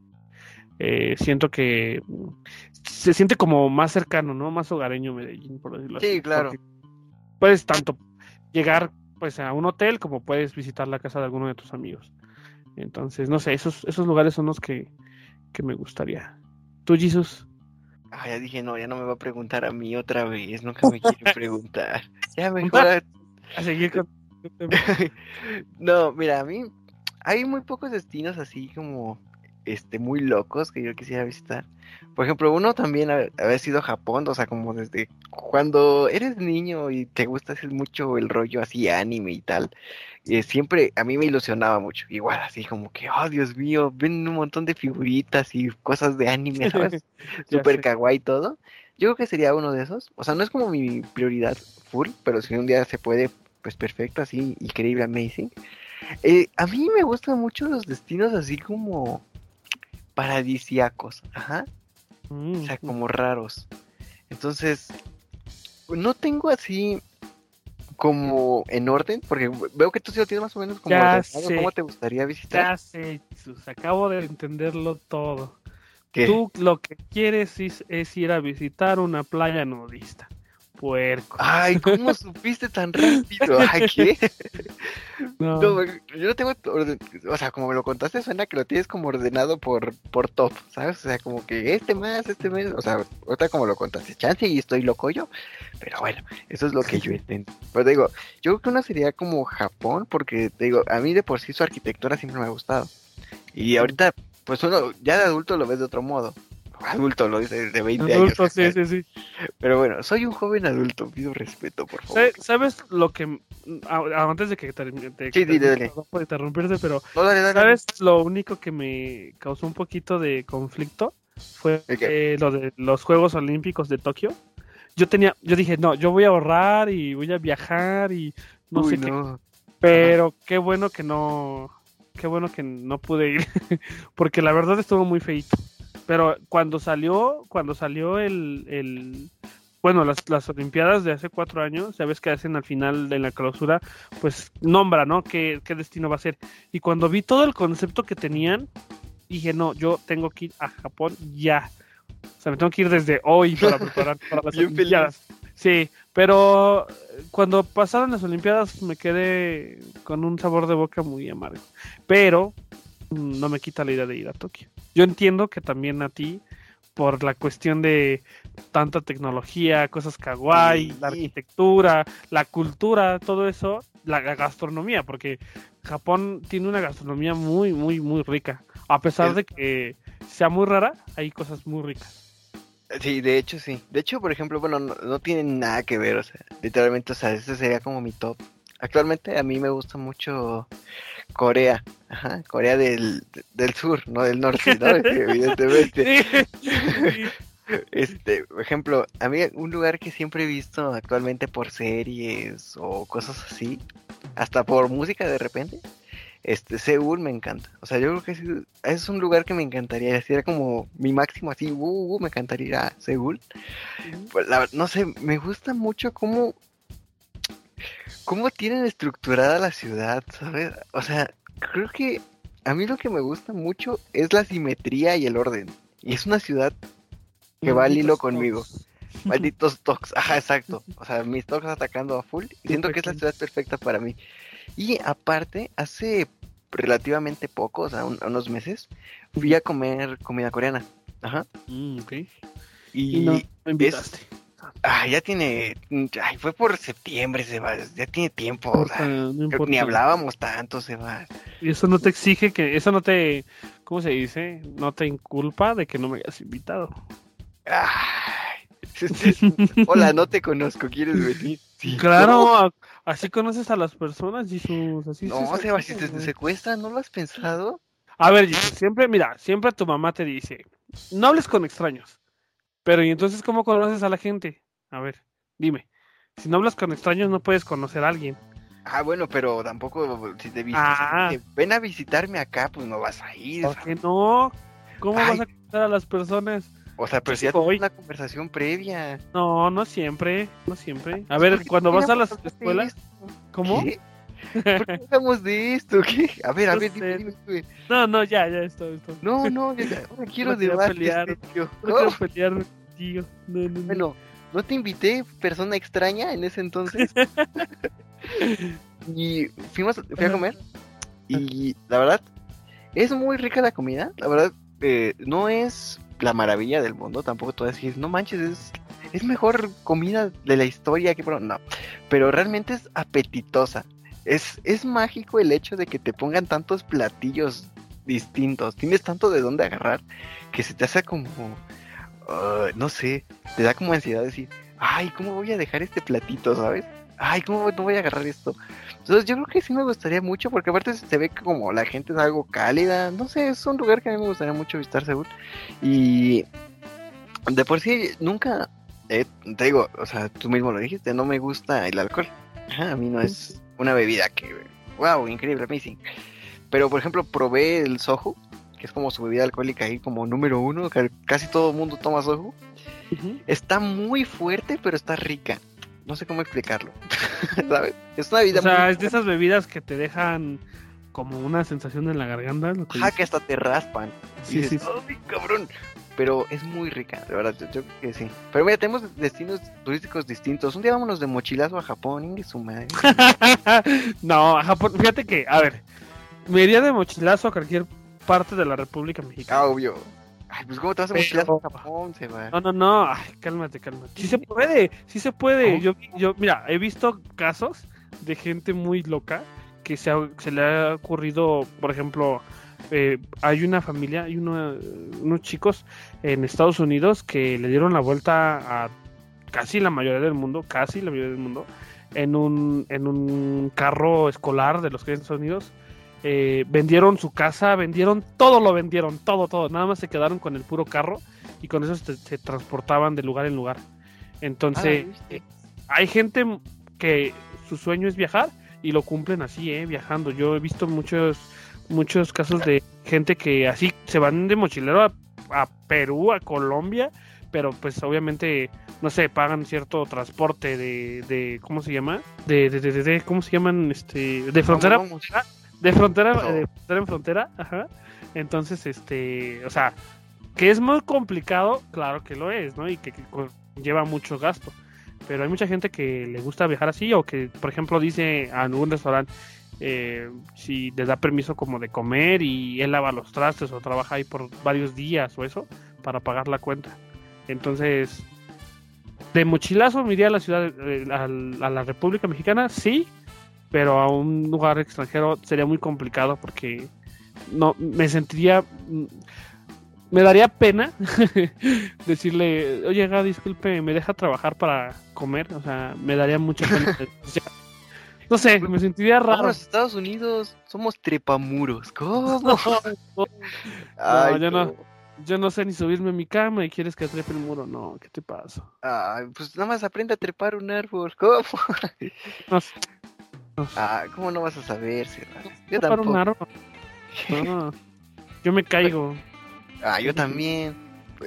eh, siento que se siente como más cercano, ¿no? Más hogareño Medellín, por decirlo así. Sí, claro. Puedes tanto llegar pues a un hotel como puedes visitar la casa de alguno de tus amigos. Entonces, no sé, esos, esos lugares son los que, que me gustaría. ¿Tú, Jesus? Ah, ya dije, no, ya no me va a preguntar a mí otra vez, nunca me quiere preguntar. Ya mejor a... a seguir con... no, mira, a mí hay muy pocos destinos así como este muy locos que yo quisiera visitar. Por ejemplo, uno también haber sido Japón, o sea, como desde cuando eres niño y te gusta hacer mucho el rollo así anime y tal, eh, siempre a mí me ilusionaba mucho. Igual así como que, oh Dios mío, ven un montón de figuritas y cosas de anime, ¿sabes? Súper kawaii todo. Yo creo que sería uno de esos. O sea, no es como mi prioridad full, pero si un día se puede, pues perfecto, así, increíble, amazing. Eh, a mí me gustan mucho los destinos así como paradisiacos, ajá. o sea, como raros. Entonces, no tengo así como en orden, porque veo que tú sí lo tienes más o menos como ya ¿Cómo te gustaría visitar? Ya sé, Jesús, acabo de entenderlo todo. Tú lo que quieres es, ir a visitar una playa nudista puerco. Ay, ¿cómo supiste tan rápido? Ay, ¿qué? No. yo no tengo, o sea, como me lo contaste, suena que lo tienes como ordenado por, por top, ¿sabes? O sea, como que este más, este mes, o sea, otra como lo contaste, chance y estoy loco yo, pero bueno, eso es lo que yo entiendo. Pero digo, yo creo que una sería como Japón, porque te digo, a mí de por sí su arquitectura siempre me ha gustado. Y ahorita, pues uno ya de adulto lo ves de otro modo adulto, lo dice de 20 adulto, años. Sí, sí, sí. Pero bueno, soy un joven adulto, pido respeto, por favor. ¿Sabes lo que antes de que termine, sí, dale, no puedo interrumpirte, pero ¿sabes lo único que me causó un poquito de conflicto? Fue eh, lo de los Juegos Olímpicos de Tokio. Yo tenía, yo dije, no, yo voy a ahorrar y voy a viajar y no sé qué. Pero qué bueno que no, qué bueno que no pude ir, porque la verdad estuvo muy feito. Pero cuando salió, cuando salió el, bueno, las, las Olimpiadas de hace cuatro años, sabes que hacen al final de la clausura, pues nombra, ¿no? ¿Qué, qué destino va a ser. Y cuando vi todo el concepto que tenían, dije, no, yo tengo que ir a Japón ya. O sea, me tengo que ir desde hoy para preparar para las Olimpiadas. Sí, pero cuando pasaron las Olimpiadas me quedé con un sabor de boca muy amargo. Pero mm, no me quita la idea de ir a Tokio. Yo entiendo que también a ti por la cuestión de tanta tecnología, cosas kawaii, la arquitectura, la cultura, todo eso, la gastronomía, porque Japón tiene una gastronomía muy, muy, muy rica. A pesar de que sea muy rara, hay cosas muy ricas. Sí, de hecho sí. De hecho, por ejemplo, bueno, no, no tienen nada que ver, o sea, literalmente, o sea, este sería como mi top. Actualmente a mí me gusta mucho Corea, ajá, Corea del, del sur, no del norte, ¿no? Evidentemente. Este, por ejemplo, a mí un lugar que siempre he visto actualmente por series o cosas así, hasta por música de repente, este, Seúl me encanta. O sea, yo creo que es, un lugar que me encantaría. Si era como mi máximo así, uh, uh, me encantaría ir a Seúl. Pues, no sé, me gusta mucho cómo cómo tienen estructurada la ciudad, ¿sabes? O sea, creo que a mí lo que me gusta mucho es la simetría y el orden. Y es una ciudad que va al hilo conmigo. Malditos tocs, ajá, exacto. O sea, mis tocs atacando a full. Y siento que es la ciudad perfecta para mí. Y aparte, hace relativamente poco, o sea, unos meses, fui a comer comida coreana. Ajá. Mm, ok. Y, no me invitaste. Ah, ya tiene. Ay, fue por septiembre, va Ya tiene tiempo. o sea, ni hablábamos tanto, se va Y eso no te exige que. Eso no te. ¿Cómo se dice? No te inculpa de que no me hayas invitado. Ay. Hola, no te conozco, ¿quieres venir? claro, así conoces a las personas y sus. Así no, Seba, si te, secuestran, ¿no lo has pensado? A ver, siempre, mira, siempre tu mamá te dice: no hables con extraños. Pero, ¿y entonces cómo conoces a la gente? A ver, dime. Si no hablas con extraños, no puedes conocer a alguien. Ah, bueno, pero tampoco si te, ah. ven a visitarme acá, pues no vas a ir. ¿Por qué no? ¿Cómo vas a conocer a las personas? O sea, pero si ya una conversación previa. No, no siempre, no siempre. A ver, cuando vas a las escuelas, ¿cómo? ¿Por qué hablamos de esto? ¿Qué? A ver, a ver, dime, dime, No, no, ya, ya, esto, esto. No, no, ya, no quiero debate. Pelear, no, no quiero pelear contigo. No, no, bueno, ¿no te invité, persona extraña, en ese entonces? y fuimos, fui a comer. Y la verdad, es muy rica la comida. La verdad, eh, no es la maravilla del mundo. Tampoco tú decir, no manches, es, es mejor comida de la historia que... No, pero realmente es apetitosa. Es, es mágico el hecho de que te pongan tantos platillos distintos. Tienes tanto de dónde agarrar que se te hace como... Ah, no sé, te da como ansiedad decir, ay, ¿cómo voy a dejar este platito, sabes? Ay, ¿cómo no voy a agarrar esto? Entonces yo creo que sí me gustaría mucho, porque aparte se ve como la gente es algo cálida, no sé, es un lugar que a mí me gustaría mucho visitar Seúl. Y de por sí nunca, te digo, o sea, tú mismo lo dijiste, no me gusta el alcohol. a mí no es una bebida que, wow, increíble, amazing. Pero por ejemplo, probé el Soju, que es como su bebida alcohólica ahí como número uno, que casi todo el mundo toma Soju. Está muy fuerte, pero está rica. No sé cómo explicarlo. ¿Sabes? Es una bebida. O sea, es de esas bebidas que te dejan como una sensación en la garganta. Ajá, que hasta te raspan. Sí, sí, sí. ¡Ay, cabrón! Pero es muy rica, de verdad, yo, creo que sí. Pero mira, tenemos destinos turísticos distintos. Un día vámonos de mochilazo a Japón, y su madre. no, a Japón, fíjate que, a ver, me iría de mochilazo a cualquier parte de la República Mexicana. Ah, obvio. Ay, pues cómo te vas a mochilazo a Japón, se va. No, no, no, Ay, cálmate, cálmate. Sí se puede, sí se puede. Yo, yo, mira, he visto casos de gente muy loca que se, se le ha ocurrido, por ejemplo, eh, hay una familia, hay unos chicos en Estados Unidos que le dieron la vuelta a casi la mayoría del mundo, casi la mayoría del mundo, en un, en un carro escolar de los que hay en Estados Unidos. Eh, vendieron su casa, vendieron todo, lo vendieron, todo, todo. Nada más se quedaron con el puro carro y con eso se, transportaban de lugar en lugar. Entonces, ah, hay gente que su sueño es viajar y lo cumplen así, eh, viajando. Yo he visto muchos muchos casos de gente que así se van de mochilero a, Perú, a Colombia, pero pues obviamente, no sé, pagan cierto transporte de, de ¿cómo se llama? De, de, de, de ¿cómo se llaman? Este, de frontera, de frontera, de frontera en frontera, ajá. Entonces, este, o sea, que es muy complicado, claro que lo es, ¿no? Y que, lleva mucho gasto. Pero hay mucha gente que le gusta viajar así o que, por ejemplo, dice a algún restaurante, eh, si les da permiso como de comer y él lava los trastes o trabaja ahí por varios días o eso para pagar la cuenta. Entonces, de mochilazo me iría a la ciudad, eh, a, la República Mexicana, sí, pero a un lugar extranjero sería muy complicado porque no me sentiría mm, me daría pena decirle, oye, disculpe, me deja trabajar para comer, o sea, me daría mucha pena. No sé, me sentiría raro. Vamos a Estados Unidos, somos trepamuros. ¿Cómo? no, yo no. Yo no sé ni subirme a mi cama y quieres que trepe el muro. No, ¿qué te pasa? Ay, pues nada más aprende a trepar un árbol. ¿Cómo? No, Ah, ¿cómo no vas a saber, Yo tampoco. Un árbol. yo me caigo. Ah, yo también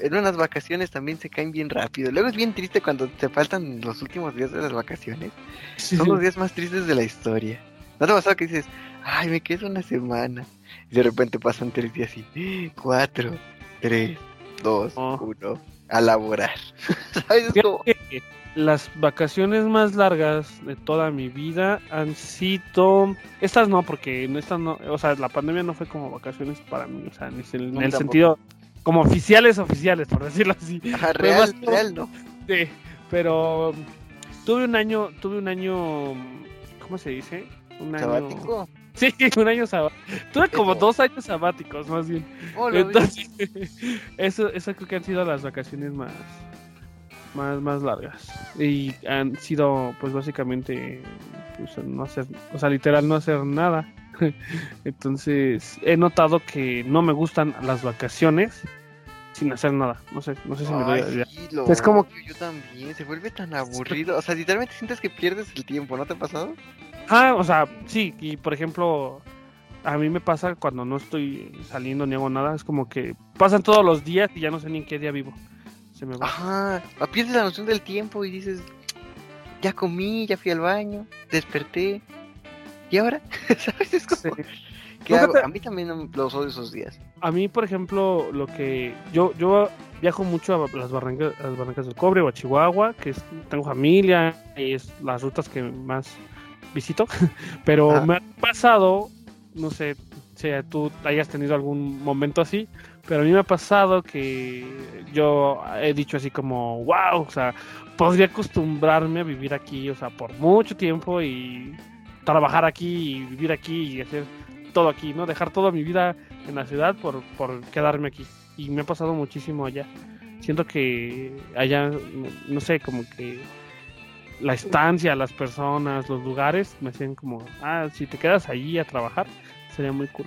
en unas vacaciones también se caen bien rápido. Luego es bien triste cuando te faltan los últimos días de las vacaciones. Son los días más tristes de la historia. ¿No te ha pasado que dices, ay, me quedo una semana? Y de repente pasan tres días y cuatro, tres, dos, oh. uno, a laborar. ¿Sabes? Las vacaciones más largas de toda mi vida han sido. Estas no, porque estas no. O sea, la pandemia no fue como vacaciones para mí. O sea, en el sentido como oficiales oficiales, por decirlo así. real, real, ¿no? Sí, pero tuve un año, tuve un año, ¿cómo se dice? Un año... ¿Sabático? Sí, un año sabático. Tuve como dos años sabáticos, más bien. Oh, Entonces, eso, eso creo que han sido las vacaciones más, más, más largas. Y han sido, pues básicamente, pues, no hacer, o sea, literal no hacer nada. Entonces, he notado que no me gustan las vacaciones sin hacer nada. No sé, no sé si me lo Es como que yo también, se vuelve tan aburrido. O sea, literalmente sientes que pierdes el tiempo, ¿no te ha pasado? Ah, o sea, sí, y por ejemplo, a mí me pasa cuando no estoy saliendo ni hago nada, es como que pasan todos los días y ya no sé ni en qué día vivo. Se me va. Ajá, pierdes la noción del tiempo y dices, ya comí, ya fui al baño, desperté, ¿y ahora? ¿Sabes? Es como... ¿Qué hago? A mí también los odio esos días. A mí, por ejemplo, lo que yo yo viajo mucho a las barrancas, las barrancas del Cobre o a Chihuahua, que tengo familia y es las rutas que más visito, pero me ha pasado, no sé si tú hayas tenido algún momento así, pero a mí me ha pasado que yo he dicho así como, wow, o sea, podría acostumbrarme a vivir aquí, o sea, por mucho tiempo y trabajar aquí y vivir aquí y hacer todo aquí, ¿no? Dejar toda mi vida en la ciudad por, por quedarme aquí. Y me ha pasado muchísimo allá. Siento que allá, no sé, como que la estancia, las personas, los lugares, me hacen como, ah, si te quedas allí a trabajar, sería muy cool.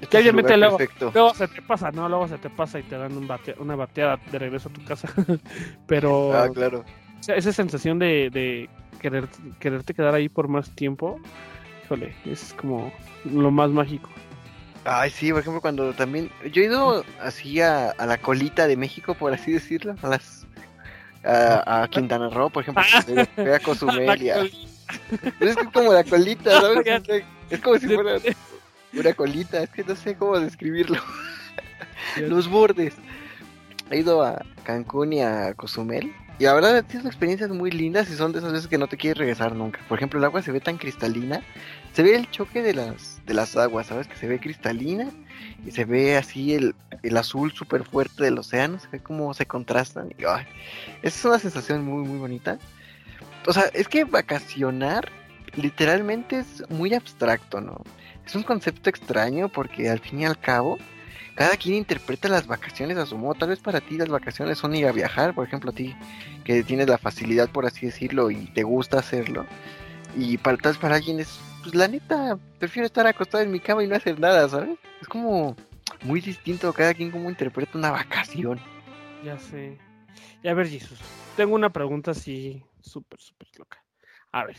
Es que obviamente luego, luego, se te pasa, ¿no? Luego se te pasa y te dan un una bateada de regreso a tu casa. Pero. Ah, claro. Esa sensación de, de querer, quererte quedar ahí por más tiempo, híjole, es como lo más mágico. Ay, sí, por ejemplo, cuando también. Yo he ido así a, la colita de México, por así decirlo, a las. A, Quintana Roo, por ejemplo, a Cozumel Es como la colita, ¿sabes? Es como si fuera una colita, es que no sé cómo describirlo. Los bordes. He ido a Cancún y a Cozumel y la verdad tienes experiencias muy lindas y son de esas veces que no te quieres regresar nunca. Por ejemplo, el agua se ve tan cristalina, se ve el choque de las, de las aguas, ¿sabes? Que se ve cristalina y se ve así el, el azul súper fuerte del océano, se ve cómo se contrastan. Y, esa es una sensación muy, muy bonita. O sea, es que vacacionar literalmente es muy abstracto, ¿no? Es un concepto extraño porque al fin y al cabo cada quien interpreta las vacaciones a su modo. Tal vez para ti las vacaciones son ir a viajar, por ejemplo, a ti que tienes la facilidad, por así decirlo, y te gusta hacerlo. Y para, tal vez para alguien es, pues la neta, prefiero estar acostado en mi cama y no hacer nada, ¿sabes? Es como muy distinto cada quien como interpreta una vacación. Ya sé. Y a ver, Jesús, tengo una pregunta así súper, súper loca. A ver,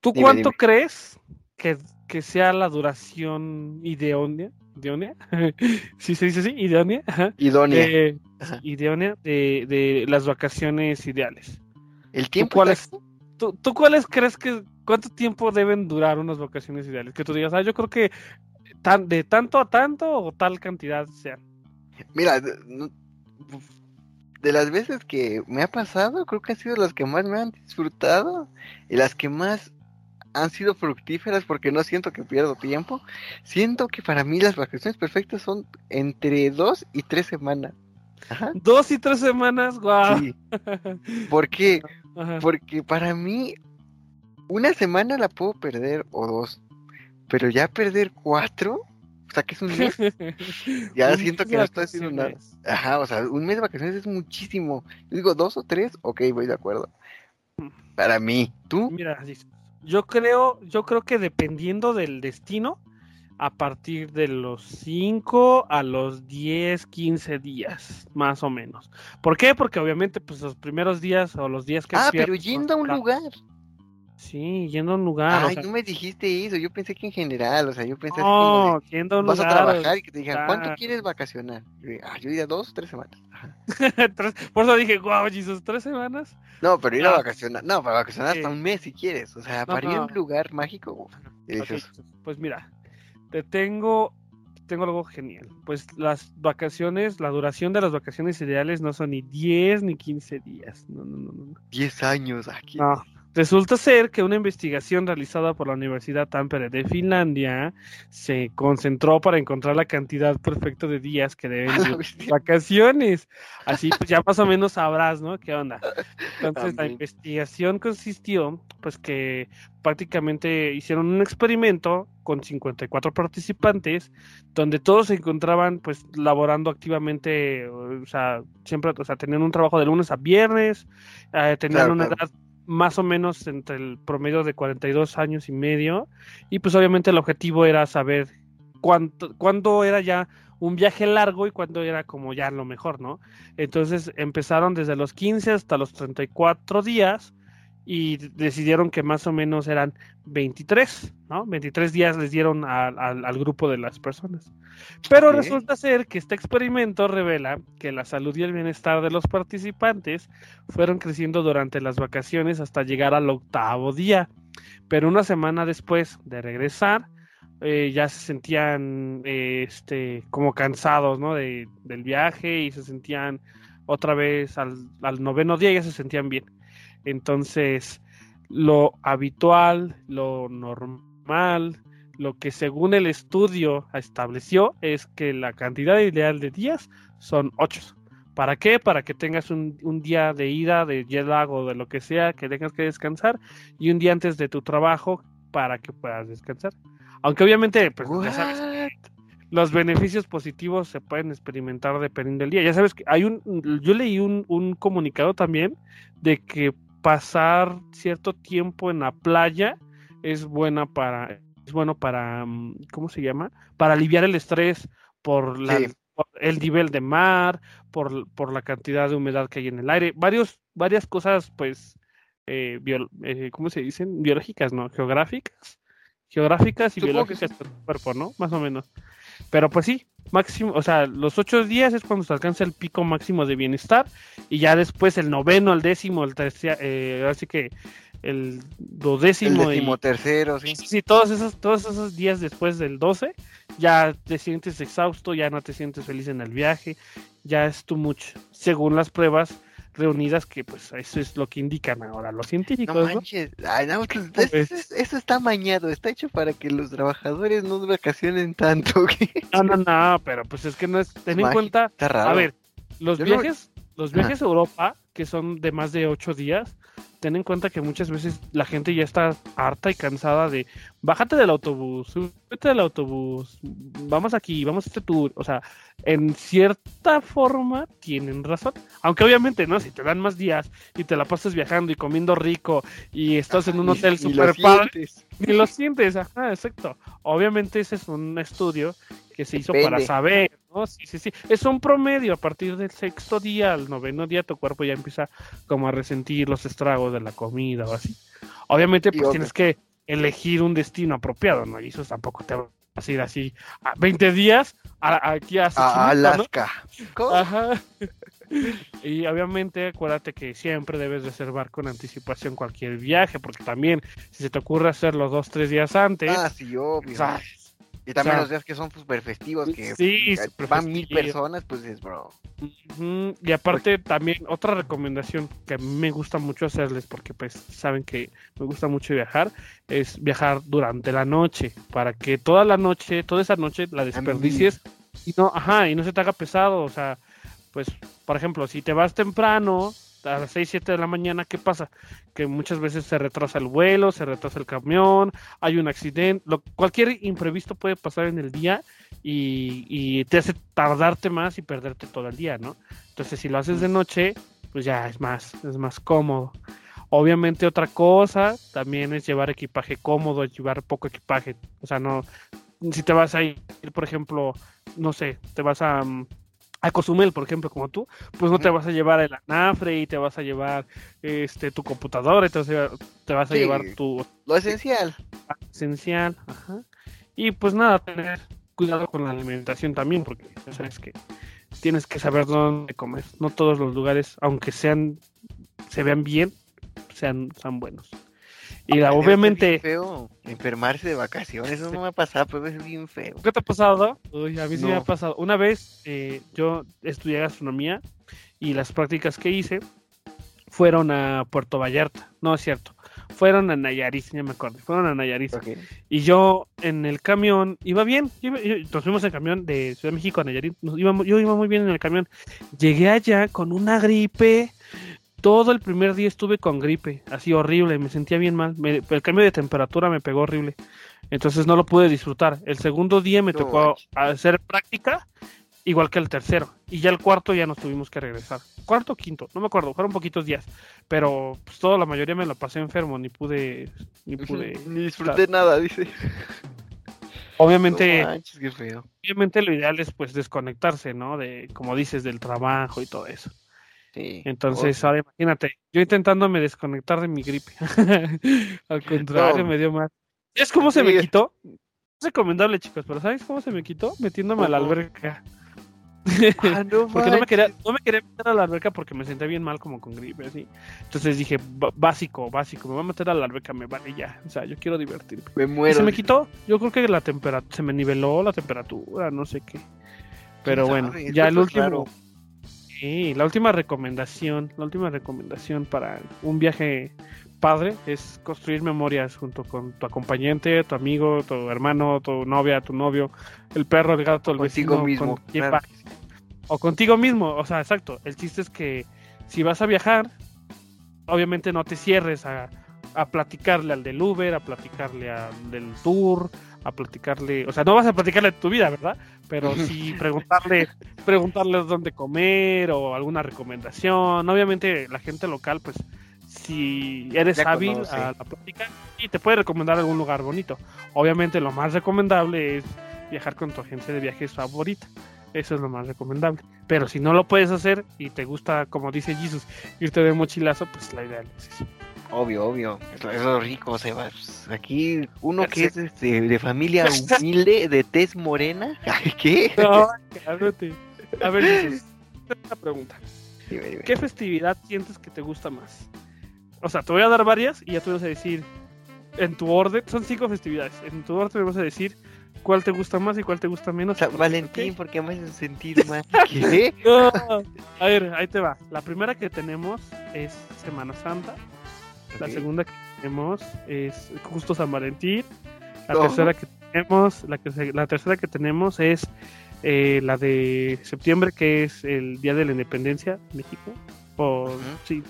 ¿tú cuánto crees que, que sea la duración idónea? Idónea, si se dice así, idónea, idónea. idónea de, de, las vacaciones ideales. ¿El tiempo? ¿Tú cuáles, tú, ¿Tú cuáles crees que, cuánto tiempo deben durar unas vacaciones ideales? Que tú digas, ah, yo creo que tan, de tanto a tanto o tal cantidad sean. Mira, de las veces que me ha pasado, creo que han sido las que más me han disfrutado y las que más han sido fructíferas porque no siento que pierdo tiempo. Siento que para mí las vacaciones perfectas son entre dos y tres semanas. Dos y tres semanas, guau. Sí. ¿Por qué? Porque para mí una semana la puedo perder o dos, pero ya perder cuatro, o sea que es un mes, ya siento que no estoy haciendo nada. Ajá, o sea, un mes de vacaciones es muchísimo. Yo digo dos o tres, ok, voy de acuerdo. Mm. Para mí, ¿tú? Mira, yo creo, yo creo que dependiendo del destino, a partir de los 5 a los 10, 15 días, más o menos. ¿Por qué? Porque obviamente, pues los primeros días o los días que... Ah, pero yendo a un lugar. Sí, yendo a un lugar. Ay, no me dijiste eso, yo pensé que en general, o sea, yo pensé no, yendo a un vas lugar. a trabajar y que te digan, ¿cuánto quieres vacacionar? ah, yo diría dos o tres semanas. Por eso dije, wow, Jesus, tres semanas. No, pero ir a vacacionar, no, para vacacionar hasta un mes si quieres, o sea, para ir a un lugar mágico, pues mira, te tengo, tengo algo genial. Pues las vacaciones, la duración de las vacaciones ideales no son ni 10 ni 15 días. No, no, no, no. 10 años aquí. No, Resulta ser que una investigación realizada por la Universidad Tampere de Finlandia se concentró para encontrar la cantidad perfecta de días que deben de vacaciones. Así pues ya más o menos sabrás, ¿no? ¿Qué onda? Entonces la investigación consistió pues que prácticamente hicieron un experimento con 54 participantes donde todos se encontraban pues laborando activamente, o sea, siempre, o sea, tenían un trabajo de lunes a viernes, eh, tenían una edad más o menos entre el promedio de 42 años y medio. Y pues obviamente el objetivo era saber cuánto, cuándo era ya un viaje largo y cuándo era como ya lo mejor, ¿no? Entonces empezaron desde los 15 hasta los 34 días y decidieron que más o menos eran 23, ¿no? 23 días les dieron al grupo de las personas. Pero resulta ser que este experimento revela que la salud y el bienestar de los participantes fueron creciendo durante las vacaciones hasta llegar al octavo día. Pero una semana después de regresar, eh, ya se sentían eh, este, como cansados ¿no? del viaje y se sentían otra vez al, al noveno día, ya se sentían bien. Entonces, lo habitual, lo normal, lo que según el estudio estableció es que la cantidad ideal de días son ocho. ¿Para qué? Para que tengas un, día de ida, de jet lag o de lo que sea, que tengas que descansar, y un día antes de tu trabajo para que puedas descansar. Aunque obviamente, pues ya sabes, los beneficios positivos se pueden experimentar dependiendo del día. Ya sabes que hay un, yo leí un, un comunicado también de que pasar cierto tiempo en la playa es buena para es bueno para mm, ¿cómo se llama? para aliviar el estrés por, la, el nivel de mar, por, por, la cantidad de humedad que hay en el aire, varios varias cosas pues eh, eh ¿cómo se dicen? biológicas, ¿no? geográficas, geográficas y biológicas del cuerpo, ¿no? Más o menos. Pero pues sí, máximo, o sea, los ocho días es cuando se alcanza el pico máximo de bienestar y ya después el noveno, el décimo, el tercer, eh, así que el dodécimo el décimo tercero, sí. Sí, todos esos, todos esos días después del 12 ya te sientes exhausto, ya no te sientes feliz en el viaje, ya es too much, según las pruebas reunidas que pues eso es lo que indican ahora los científicos. No manches, pues, eso, está mañado, está hecho para que los trabajadores no vacacionen tanto. no, no, no, pero pues es que no es, ten en cuenta, a ver, los viajes, los viajes a Europa, que son de más de ocho días, ten en cuenta que muchas veces la gente ya está harta y cansada de bájate del autobús, súbete del autobús, vamos aquí, vamos a este tour. O sea, en cierta forma tienen razón. Aunque obviamente, ¿no? Si te dan más días y te la pasas viajando y comiendo rico y estás en un hotel super padre, ni lo sientes, ajá, exacto. Obviamente ese es un estudio que se hizo para saber, ¿no? Sí, sí, sí. Es un promedio. A partir del sexto día al noveno día, tu cuerpo ya empieza como a resentir los estragos de la comida o así. Obviamente, pues tienes que elegir un destino apropiado, ¿no? Y eso tampoco te va a ir así a 20 días aquí a, Alaska. Ajá. Y obviamente acuérdate que siempre debes reservar con anticipación cualquier viaje, porque también si se te ocurre hacerlo dos, tres días antes. Ah, sí, obvio. Y también los días que son súper festivos, que sí, van mil personas, pues es bro. Y aparte también otra recomendación que me gusta mucho hacerles, porque pues saben que me gusta mucho viajar, es viajar durante la noche, para que toda la noche, toda esa noche la desperdicies y no, ajá, y no se te haga pesado, o sea, pues, por ejemplo, si te vas temprano, a las 6, 7 de la mañana, ¿qué pasa? Que muchas veces se retrasa el vuelo, se retrasa el camión, hay un accidente, lo, cualquier imprevisto puede pasar en el día y, te hace tardarte más y perderte todo el día, ¿no? Entonces, si lo haces de noche, pues ya es más, es más cómodo. Obviamente otra cosa también es llevar equipaje cómodo, llevar poco equipaje. O sea, no, si te vas a ir, por ejemplo, no sé, te vas a, mm, a Cozumel, por ejemplo, como tú, pues no te vas a llevar el anafre y te vas a llevar este tu computadora y te vas a, llevar tu... Lo esencial. Esencial, ajá. Y pues nada, tener cuidado con la alimentación también, porque ya sabes que tienes que saber dónde comer. No todos los lugares, aunque sean, se vean bien, sean, sean buenos. Y obviamente. feo enfermarse de vacaciones, eso no me ha pasado, pero es bien feo. ¿Qué te ha pasado? Uy, a mí sí me ha pasado. Una vez eh, yo estudié gastronomía y las prácticas que hice fueron a Puerto Vallarta. No es cierto. Fueron a Nayarit, ya me acuerdo. Fueron a Nayarit. Y yo en el camión iba bien. nos fuimos en camión de Ciudad de México a Nayarit. yo iba muy bien en el camión. Llegué allá con una gripe todo el primer día estuve con gripe, así horrible, me sentía bien mal. el cambio de temperatura me pegó horrible. Entonces no lo pude disfrutar. El segundo día me tocó hacer práctica, igual que el tercero. Y ya el cuarto ya nos tuvimos que regresar. Cuarto o quinto, no me acuerdo, fueron poquitos días. Pero pues toda la mayoría me lo pasé enfermo, ni pude. Ni pude. ni disfruté nada, dice. Obviamente, obviamente lo ideal es pues desconectarse, ¿no? De, como dices, del trabajo y todo eso. Entonces, ahora imagínate, yo intentándome desconectar de mi gripe. Al contrario, me dio más. ¿Es cómo se me quitó? Es recomendable, chicos, pero ¿sabes cómo se me quitó? Metiéndome a la alberca. Ah, no porque no me, quería, no me quería meter a la alberca porque me sentía bien mal como con gripe, así. Entonces dije, básico, básico, me voy a meter a la alberca, me vale ya. O sea, yo quiero divertirme. Me muero. se me quitó. Yo creo que la temperatura, se me niveló la temperatura, no sé qué. Pero bueno, ya el último. Sí, la última recomendación, la última recomendación para un viaje padre es construir memorias junto con tu acompañante, tu amigo, tu hermano, tu novia, tu novio, el perro, el gato, el vecino, mismo, o contigo mismo, o sea, exacto. El chiste es que si vas a viajar, obviamente no te cierres a, a platicarle al del Uber, a platicarle al del tour, a platicarle, o sea, no vas a platicarle tu vida, ¿verdad? Pero sí preguntarle, preguntarle dónde comer o alguna recomendación. Obviamente la gente local, pues, si eres hábil a la plática, y te puede recomendar algún lugar bonito. Obviamente lo más recomendable es viajar con tu agencia de viajes favorita. Eso es lo más recomendable. Pero si no lo puedes hacer y te gusta, como dice Jesus, irte de mochilazo, pues la idea es eso. Obvio, obvio. Es lo rico, Sebas. Aquí uno que es este, de familia humilde, de tez morena. ¿Qué? No, cálmate. A ver, una pregunta. ¿Qué festividad sientes que te gusta más? O sea, te voy a dar varias y ya tú vas a decir en tu orden. Son cinco festividades. En tu orden vas a decir cuál te gusta más y cuál te gusta menos. Valentín, porque me hace sentir más. ¿Qué? A ver, ahí te va. La primera que tenemos es Semana Santa. La segunda que tenemos es justo San Valentín. La tercera que tenemos, la, que, la tercera que tenemos es eh, la de septiembre, que es el Día de la Independencia de México. O, sí.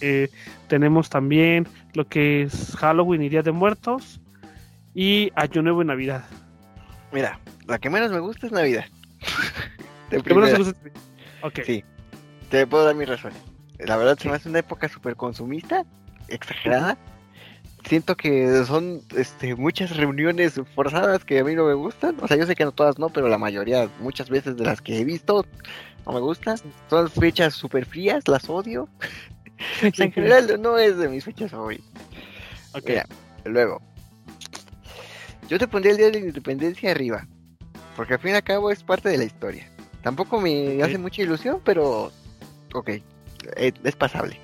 Eh, tenemos también lo que es Halloween y Día de Muertos. Y Año Nuevo y Navidad. Mira, la que menos me gusta es Navidad. ¿La que menos me gusta Ok. Sí, te puedo dar mi razón. La verdad se me hace una época súper consumista exagerada. Siento que son este, muchas reuniones forzadas que a mí no me gustan. O sea, yo sé que no todas no, pero la mayoría, muchas veces de las que he visto, no me gustan. Son fechas súper frías, las odio. en general no es de mis fechas favoritas. Ok. luego, yo te pondría el Día de la Independencia arriba, porque al fin y al cabo es parte de la historia. Tampoco me hace mucha ilusión, pero ok, es, pasable.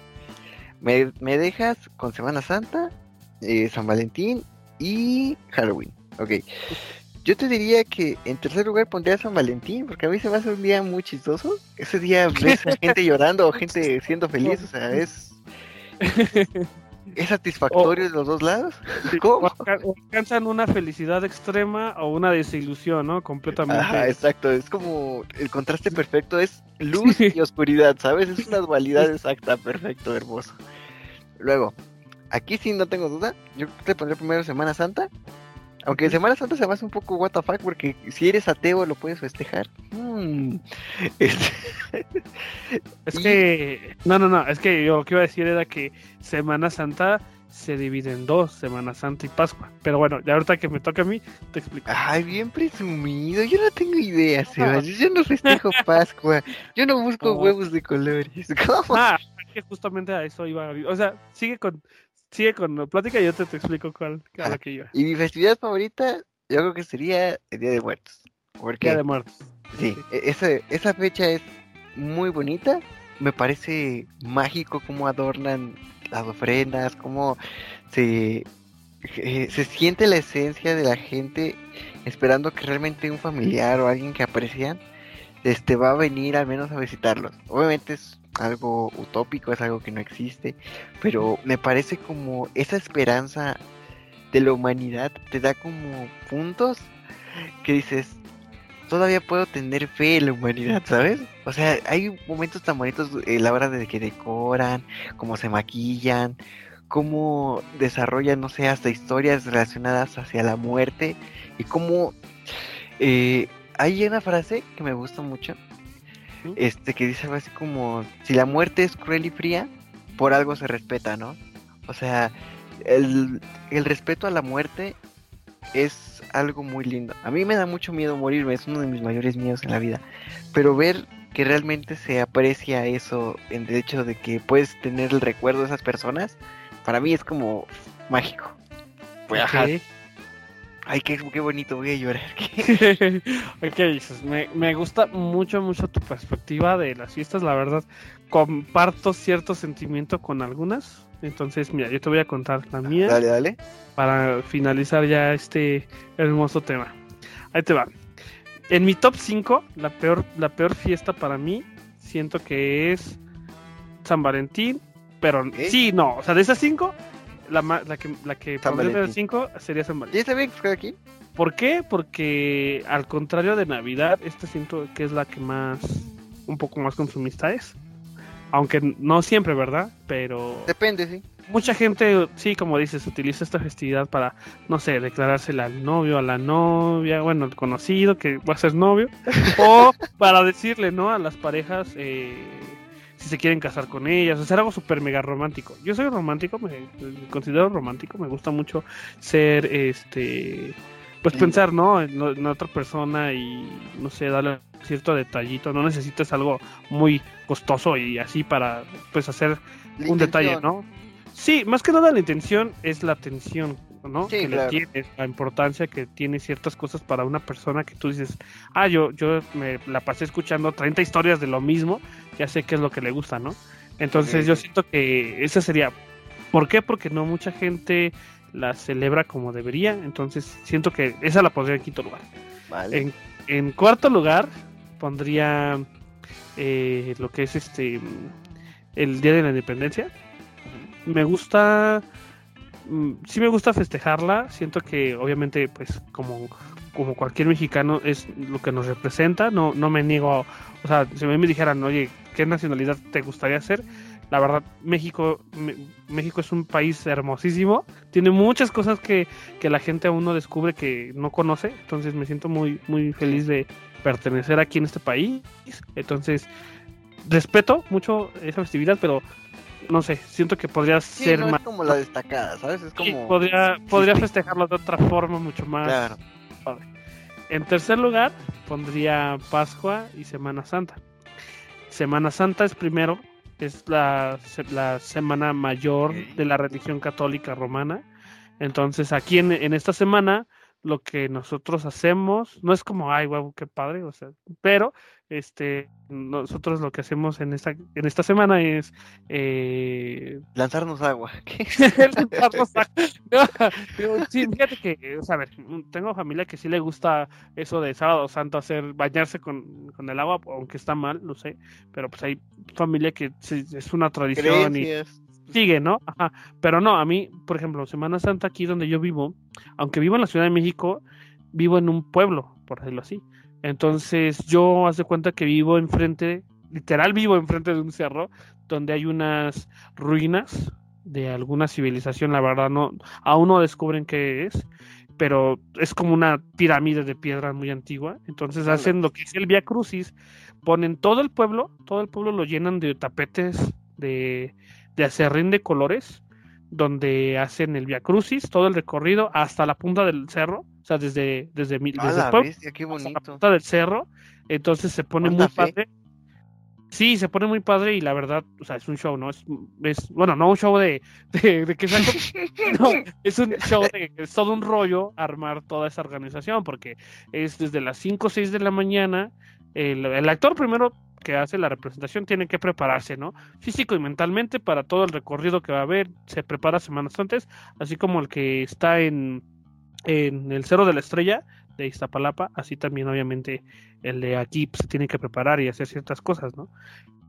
Me, dejas con Semana Santa, eh, San Valentín y Halloween. Ok. Yo te diría que en tercer lugar pondría San Valentín, porque a mí se me hace un día muy chistoso. Ese día ves a gente llorando o gente siendo feliz, o sea, es ¿Es satisfactorio de los dos lados? ¿Cómo? alcanzan una felicidad extrema o una desilusión, ¿no? Completamente. Ajá, exacto. Es como el contraste perfecto es luz y oscuridad, ¿sabes? Es una dualidad exacta, perfecto, hermoso. Luego, aquí sí no tengo duda. Yo te pondré primero Semana Santa. Aunque Semana Santa se me hace un poco what the fuck porque si eres ateo lo puedes festejar. Mm. Es que, no, no, no, es que yo lo que iba a decir era que Semana Santa se divide en dos, Semana Santa y Pascua. Pero bueno, ya ahorita que me toca a mí, te explico. Ay, bien presumido, yo no tengo idea, Sebas. Yo no festejo Pascua, yo no busco huevos de colores. ¿Cómo? Ah, que justamente a eso iba. O sea, sigue con, sigue con la plática y yo te, te explico cuál, cuál que iba. Y mi festividad favorita, yo creo que sería el Día de Muertos. Porque, Día de Muertos. Sí, e, esa, esa fecha es muy bonita. Me parece mágico cómo adornan las ofrendas, cómo se, eh, se siente la esencia de la gente esperando que realmente un familiar o alguien que aprecian este va a venir al menos a visitarlos. Obviamente es algo utópico, es algo que no existe, pero me parece como esa esperanza de la humanidad te da como puntos que dices, todavía puedo tener fe en la humanidad, ¿sabes? O sea, hay momentos tan bonitos en la hora de que decoran, cómo se maquillan, cómo desarrollan, no sé, hasta historias relacionadas hacia la muerte y cómo eh, hay una frase que me gusta mucho, este que dice algo así como, si la muerte es cruel y fría, por algo se respeta, ¿no? O sea, el, el respeto a la muerte es algo muy lindo. A mí me da mucho miedo morirme, es uno de mis mayores miedos en la vida. Pero ver que realmente se aprecia eso en el hecho de que puedes tener el recuerdo de esas personas, para mí es como mágico. Pues, Ay, qué, qué, bonito, voy a llorar. ok, dices, me, me, gusta mucho, mucho tu perspectiva de las fiestas, la verdad. Comparto cierto sentimiento con algunas, entonces, mira, yo te voy a contar la mía. Dale, dale. Para finalizar ya este hermoso tema. Ahí te va. En mi top 5, la peor, la peor fiesta para mí, siento que es San Valentín. Pero sí, no. O sea, de esas 5, la, la que, la que pondría de 5 sería San Valentín. ¿Y está bien que aquí? ¿Por qué? Porque al contrario de Navidad, esta siento que es la que más, un poco más consumista es. Aunque no siempre, ¿verdad? Pero... Depende, sí. Mucha gente, sí, como dices, utiliza esta festividad para, no sé, declarársela al novio, a la novia, bueno, al conocido que va a ser novio, o para decirle, ¿no? A las parejas eh, si se quieren casar con ellas, hacer algo súper mega romántico. Yo soy romántico, me, me, considero romántico, me gusta mucho ser, este, pues pensar, ¿no? En, otra persona y, no sé, darle cierto detallito. No necesitas algo muy costoso y así para, pues, hacer un detalle, ¿no? Sí, más que nada la intención es la atención, ¿no? que le tienes, la importancia que tiene ciertas cosas para una persona que tú dices, ah, yo, yo me la pasé escuchando 30 historias de lo mismo, ya sé qué es lo que le gusta, ¿no? Entonces yo siento que esa sería, ¿por qué? Porque no mucha gente la celebra como debería. Entonces siento que esa la pondría en quinto lugar. En, cuarto lugar pondría eh, lo que es este el Día de la Independencia. Me gusta, sí me gusta festejarla. Siento que obviamente pues como como cualquier mexicano es lo que nos representa. No, no me niego, o sea, si me dijeran, oye, ¿qué nacionalidad te gustaría ser? La verdad, México, México es un país hermosísimo. Tiene muchas cosas que, la gente aún no descubre que no conoce. Entonces me siento muy, muy feliz de pertenecer aquí en este país. Entonces, respeto mucho esa festividad, pero no sé, siento que podría ser más. como la destacada, ¿sabes? Es como. podría, podría festejarlo de otra forma mucho más. Claro. En tercer lugar, pondría Pascua y Semana Santa. Semana Santa es primero es la, la semana mayor de la religión católica romana. Entonces aquí en, esta semana lo que nosotros hacemos. No es como, ay, guau, qué padre, o sea, pero este, nosotros lo que hacemos en esta, en esta semana es eh... lanzarnos agua. lanzarnos agua. sí, fíjate que, o sea, a ver, tengo familia que sí le gusta eso de sábado santo hacer, bañarse con, con el agua, aunque está mal, lo sé, pero pues hay familia que es una tradición y sigue, ¿no? Ajá. Pero no, a mí, por ejemplo, Semana Santa aquí donde yo vivo, aunque vivo en la Ciudad de México, vivo en un pueblo, por decirlo así. Entonces yo hace cuenta que vivo enfrente, literal vivo enfrente de un cerro donde hay unas ruinas de alguna civilización, la verdad no, aún no descubren qué es, pero es como una pirámide de piedra muy antigua. Entonces hacen lo que es el Via Crucis, ponen todo el pueblo, todo el pueblo lo llenan de tapetes de, de acerrín de colores, donde hacen el Via Crucis, todo el recorrido hasta la punta del cerro, o sea, desde, desde, desde el pueblo hasta la punta del cerro, entonces se pone muy padre. Sí, se pone muy padre y la verdad, o sea, es un show, ¿no? Es, es bueno, no un show de, de, que no, es un show de, es todo un rollo armar toda esa organización, porque es desde las 5 o 6 de la mañana, el, el actor primero que hace la representación tiene que prepararse, ¿no? Físico y mentalmente para todo el recorrido que va a haber, se prepara semanas antes, así como el que está en, en el Cerro de la Estrella de Iztapalapa, así también obviamente el de aquí pues, se tiene que preparar y hacer ciertas cosas, ¿no?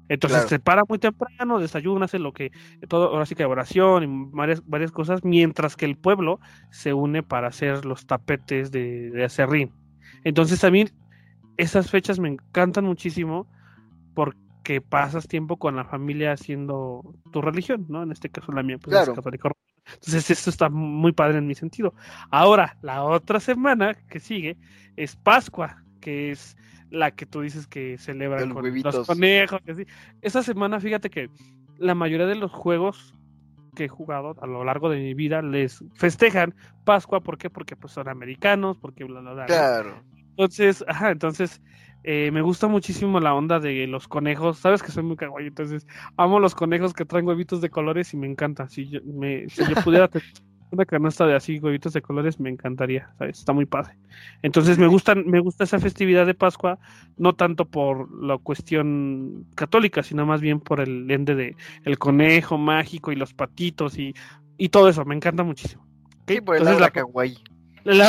Entonces se para muy temprano, desayuna, hace lo que, todo, ahora sí que oración y varias, varias cosas, mientras que el pueblo se une para hacer los tapetes de, de acerrín. Entonces mí esas fechas me encantan muchísimo porque pasas tiempo con la familia haciendo tu religión, ¿no? En este caso la mía, pues es católico. Entonces esto está muy padre en mi sentido. Ahora, la otra semana que sigue es Pascua, que es la que tú dices que celebran con los conejos. Así. Esa semana, fíjate que la mayoría de los juegos que he jugado a lo largo de mi vida les festejan Pascua, ¿por qué? Porque pues son americanos, porque bla bla bla. Claro. Entonces, ajá, entonces eh, me gusta muchísimo la onda de los conejos. Sabes que soy muy kawaii, entonces amo los conejos que traen huevitos de colores y me encanta. Si yo, me, si yo pudiera una canasta de así huevitos de colores, me encantaría. ¿sabes? Está muy padre. Entonces me gusta, me gusta esa festividad de Pascua, no tanto por la cuestión católica, sino más bien por el ende de el conejo mágico y los patitos y, y todo eso. Me encanta muchísimo. Sí, por el lado la, kawaii.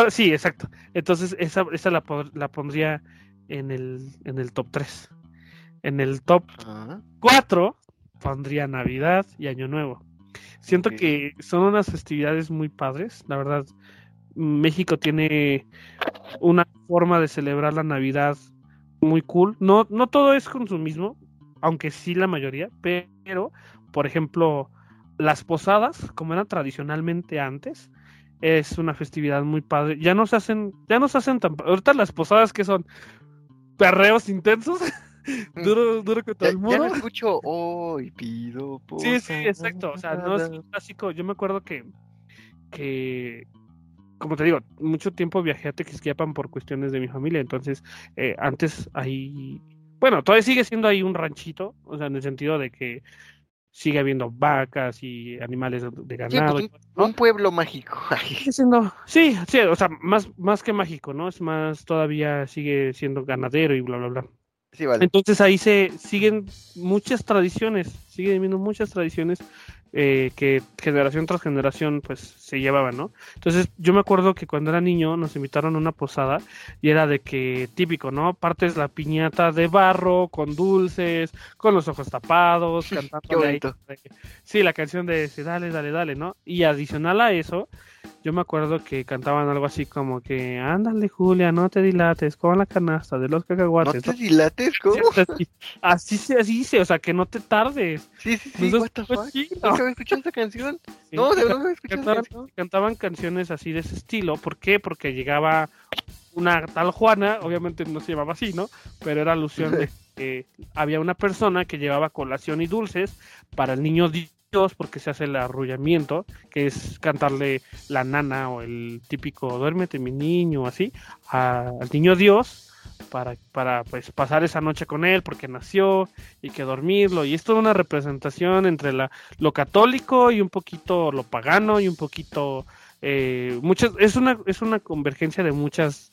sí, exacto. Entonces esa, esa la, la pondría en el, en el top 3. En el top 4 pondría Navidad y Año Nuevo. Siento que son unas festividades muy padres, la verdad. México tiene una forma de celebrar la Navidad muy cool. No, no todo es consumismo, aunque sí la mayoría, pero, por ejemplo, las posadas, como eran tradicionalmente antes, es una festividad muy padre. Ya no se hacen, ya no se hacen tan. Ahorita las posadas que son perreos intensos. Duro, duro que todo el mundo. Ya, escucho hoy pido Sí, sí, exacto. O sea, no es clásico. Yo me acuerdo que, que como te digo, mucho tiempo viajé a Tequisquiapan por cuestiones de mi familia. Entonces, eh, antes ahí. Bueno, todavía sigue siendo ahí un ranchito, o sea, en el sentido de que sigue habiendo vacas y animales de ganado. Pues, un, pueblo mágico. sí, sí, o sea, más, más que mágico, ¿no? Es más, todavía sigue siendo ganadero y bla, bla, bla. Sí, vale. Entonces ahí se siguen muchas tradiciones, siguen viendo muchas tradiciones eh, que generación tras generación pues se llevaban, ¿no? Entonces yo me acuerdo que cuando era niño nos invitaron a una posada y era de que típico, ¿no? Partes la piñata de barro, con dulces, con los ojos tapados, cantando. Ahí, sí, la canción de dale, dale, dale, ¿no? Y adicional a eso, yo me acuerdo que cantaban algo así como que, ándale Julia, no te dilates, con la canasta de los cacahuates. ¿No te dilates? ¿Cómo? así, se así dice, o sea, que no te tardes. Sí, sí, sí, what the fuck? ¿Nunca escuchado esa canción? no, de verdad no cantaban, cantaban canciones así de ese estilo, ¿por qué? Porque llegaba una tal Juana, obviamente no se llamaba así, ¿no? Pero era alusión de que había una persona que llevaba colación y dulces para el niño Dios porque se hace el arrullamiento, que es cantarle la nana o el típico duérmete mi niño, así, al niño Dios para, para pues pasar esa noche con él porque nació y que dormirlo y es una representación entre la, lo católico y un poquito lo pagano y un poquito eh, muchas, es una, es una convergencia de muchas,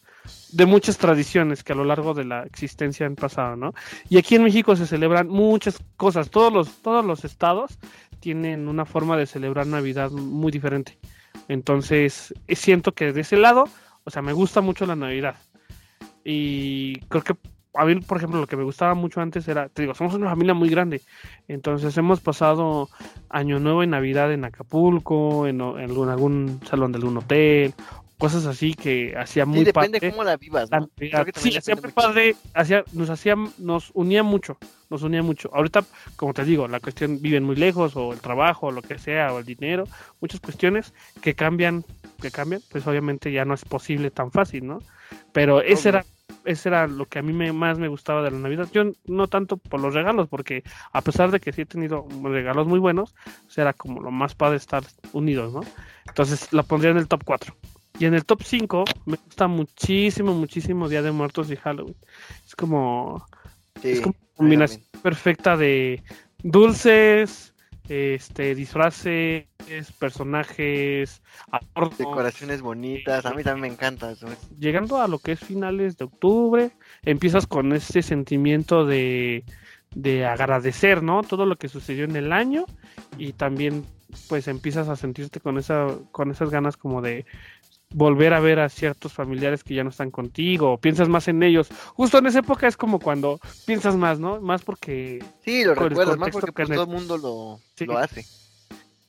de muchas tradiciones que a lo largo de la existencia han pasado, ¿no? Y aquí en México se celebran muchas cosas, todos los, todos los estados tienen una forma de celebrar Navidad muy diferente. Entonces, siento que de ese lado, o sea, me gusta mucho la Navidad. Y creo que a mí, por ejemplo, lo que me gustaba mucho antes era, te digo, somos una familia muy grande, entonces hemos pasado Año Nuevo y Navidad en Acapulco, en, algún, salón de algún hotel, cosas así que hacía muy sí, depende cómo la vivas, ¿no? sí, hacía muy padre, hacía, nos hacía, nos unía mucho, nos unía mucho. Ahorita, como te digo, la cuestión viven muy lejos, o el trabajo, o lo que sea, o el dinero, muchas cuestiones que cambian, que cambian, pues obviamente ya no es posible tan fácil, ¿no? Pero ese era ese era lo que a mí me, más me gustaba de la Navidad. Yo no tanto por los regalos, porque a pesar de que sí he tenido regalos muy buenos, era como lo más padre estar unidos, ¿no? Entonces la pondría en el top 4. Y en el top 5 me gusta muchísimo, muchísimo Día de Muertos y Halloween. Es como, es como combinación perfecta de dulces, este disfraces, personajes, decoraciones bonitas, a mí también me encanta eso. Llegando a lo que es finales de octubre, empiezas con ese sentimiento de, de agradecer, ¿no? Todo lo que sucedió en el año y también pues empiezas a sentirte con esa con esas ganas como de volver a ver a ciertos familiares que ya no están contigo, o piensas más en ellos. Justo en esa época es como cuando piensas más, ¿no? Más porque... Sí, lo recuerdas, más porque pues, todo el mundo lo, lo hace.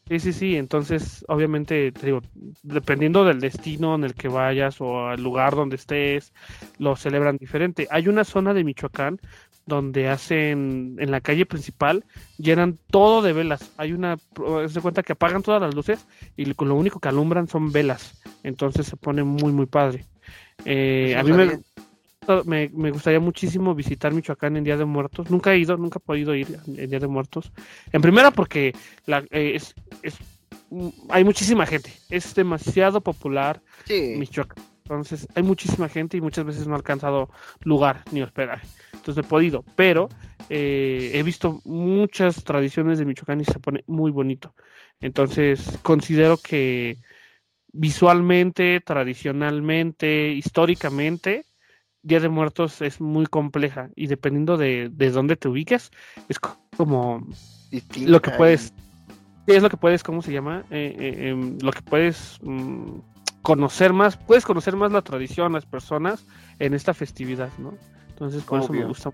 Sí, sí, sí, entonces obviamente te digo, dependiendo del destino en el que vayas o al lugar donde estés, lo celebran diferente. Hay una zona de Michoacán donde hacen en la calle principal, llenan todo de velas. Hay una, se cuenta que apagan todas las luces y lo único que alumbran son velas. Entonces se pone muy, muy padre. Eh, a mí me, me, gustaría muchísimo visitar Michoacán en Día de Muertos. Nunca he ido, nunca he podido ir en Día de Muertos. En primera porque la, eh, es, es, hay muchísima gente. Es demasiado popular Michoacán. Entonces hay muchísima gente y muchas veces no ha alcanzado lugar ni hospedaje. Entonces he podido, pero eh, he visto muchas tradiciones de Michoacán y se pone muy bonito. Entonces considero que visualmente, tradicionalmente, históricamente, Día de Muertos es muy compleja y dependiendo de, de dónde te ubiques, es como lo que puedes, es lo que puedes, ¿cómo se llama? Eh, eh, em, lo que puedes mm, conocer más, puedes conocer más la tradición, las personas en esta festividad, ¿no? Entonces, por eso me gusta.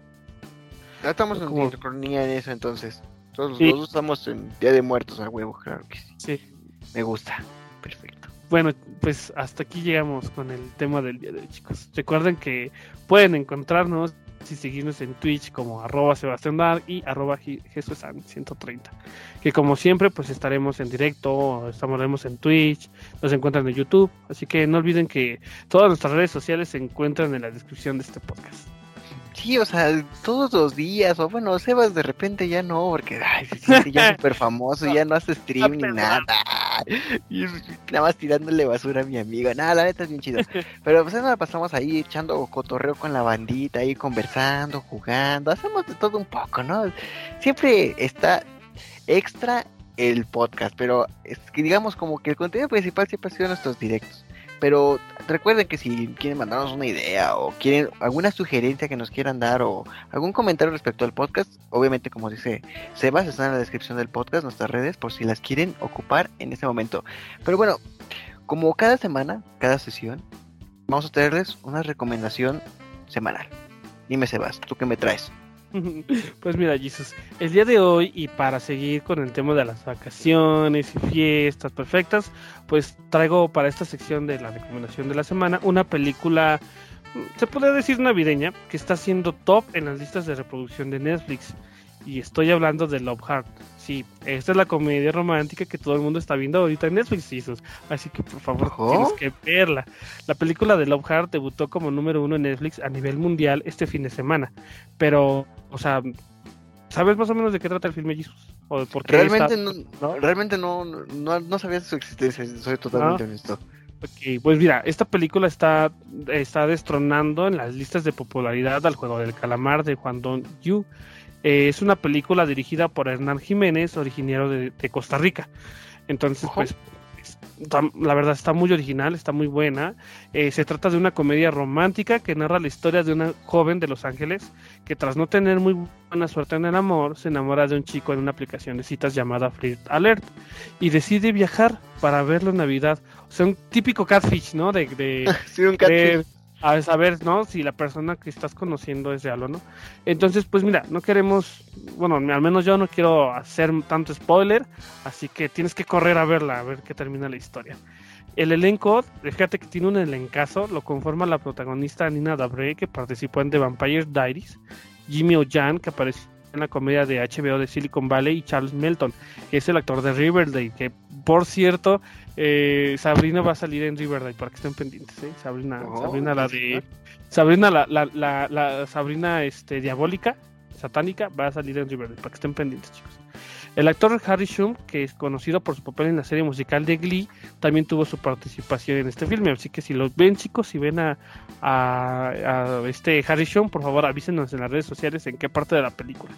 Ya estamos en como... en eso, entonces. Todos los dos estamos en Día de Muertos a huevo, claro que sí. Sí. Me gusta. Perfecto. Bueno, pues hasta aquí llegamos con el tema del día de hoy, chicos. Recuerden que pueden encontrarnos y seguirnos en Twitch como arroba Sebastián Dark y arroba 130 que como siempre pues estaremos en directo, estaremos en Twitch, nos encuentran en YouTube, así que no olviden que todas nuestras redes sociales se encuentran en la descripción de este podcast. Sí, o sea, todos los días, o bueno, Sebas de repente ya no, porque ay, se siente ya súper famoso, ya no hace stream ni nada. Y nada más tirándole basura a mi amiga. Nada, la neta es bien chido. Pero pues nos pasamos ahí echando cotorreo con la bandita, ahí conversando, jugando, hacemos de todo un poco, ¿no? Siempre está extra el podcast, pero es que digamos como que el contenido principal siempre ha sido nuestros directos. Pero recuerden que si quieren mandarnos una idea o quieren alguna sugerencia que nos quieran dar o algún comentario respecto al podcast, obviamente como dice Sebas, está en la descripción del podcast, nuestras redes, por si las quieren ocupar en ese momento. Pero bueno, como cada semana, cada sesión, vamos a traerles una recomendación semanal. Dime Sebas, ¿tú qué me traes? Pues mira, Jesus, el día de hoy y para seguir con el tema de las vacaciones y fiestas perfectas, pues traigo para esta sección de la recomendación de la semana una película, se puede decir navideña, que está siendo top en las listas de reproducción de Netflix. Y estoy hablando de Love Heart. Sí, esta es la comedia romántica que todo el mundo está viendo ahorita en Netflix, Jesus. Así que por favor tienes que verla. La película de Love Heart debutó como número uno en Netflix a nivel mundial este fin de semana. Pero, o sea, ¿sabes más o menos de qué trata el filme, Jesus? ¿O por qué realmente, no, realmente no, no, sabía de su existencia, soy totalmente honesto. Ok, pues mira, esta película está, está destronando en las listas de popularidad al juego del calamar de Juan Don Yu eh, es una película dirigida por Hernán Jiménez, originario de, Costa Rica. Entonces, pues, la verdad está muy original, está muy buena. Eh, se trata de una comedia romántica que narra la historia de una joven de Los Ángeles que tras no tener muy buena suerte en el amor, se enamora de un chico en una aplicación de citas llamada Flirt Alert y decide viajar para verlo en Navidad. O sea, un típico catfish, ¿no? De, de, sí, un catfish a saber, ¿no? Si la persona que estás conociendo es real o no. Entonces, pues mira, no queremos, bueno, al menos yo no quiero hacer tanto spoiler, así que tienes que correr a verla, a ver qué termina la historia. El elenco, fíjate que tiene un elencazo, lo conforma la protagonista Nina Dabre, que participó en The Vampire Diaries, Jimmy O'Jan, que apareció en la comedia de HBO de Silicon Valley, y Charles Melton, que es el actor de Riverdale, que por cierto eh, Sabrina va a salir en Riverdale para que estén pendientes, ¿eh? Sabrina, oh, Sabrina la de Sabrina la, la, la, Sabrina este diabólica, satánica, va a salir en Riverdale para que estén pendientes, chicos. El actor Harry Shum, que es conocido por su papel en la serie musical de Glee, también tuvo su participación en este filme. Así que si los ven, chicos, si ven a, este Harry Shum, por favor avísenos en las redes sociales en qué parte de la película.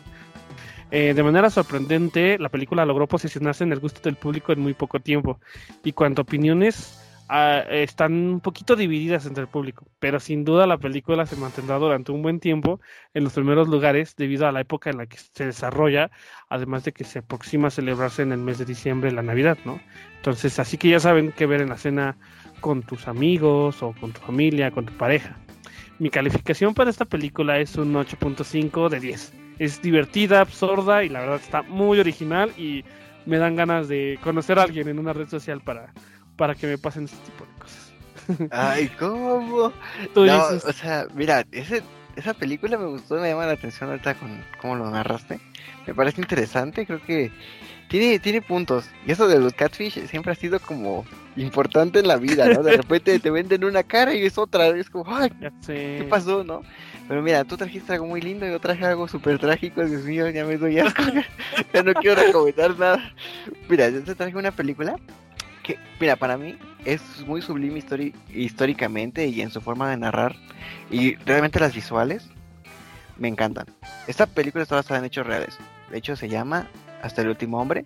Eh, de manera sorprendente, la película logró posicionarse en el gusto del público en muy poco tiempo y cuanto opiniones están un poquito divididas entre el público, pero sin duda la película se mantendrá durante un buen tiempo en los primeros lugares debido a la época en la que se desarrolla, además de que se aproxima a celebrarse en el mes de diciembre la Navidad, ¿no? Entonces, así que ya saben qué ver en la cena con tus amigos o con tu familia, con tu pareja. Mi calificación para esta película es un 8.5 de 10 es divertida, absurda y la verdad está muy original y me dan ganas de conocer a alguien en una red social para, para que me pasen este tipo de cosas. Ay, ¿cómo? no, o sea, mira, ese, esa película me gustó, me llama la atención ahorita con cómo lo narraste. Me parece interesante, creo que tiene, tiene puntos. Y eso de los catfish siempre ha sido como importante en la vida, ¿no? De repente te venden una cara y es otra, es como, ay, ¿qué pasó, no? Pero mira, tú trajiste algo muy lindo y yo traje algo súper trágico, Dios mío, ya me doy asco. ya no quiero recomendar nada. Mira, yo te traje una película que, mira, para mí es muy sublime históricamente y en su forma de narrar. Y realmente las visuales me encantan. Esta película está basada en hechos reales. De hecho, se llama Hasta el último hombre.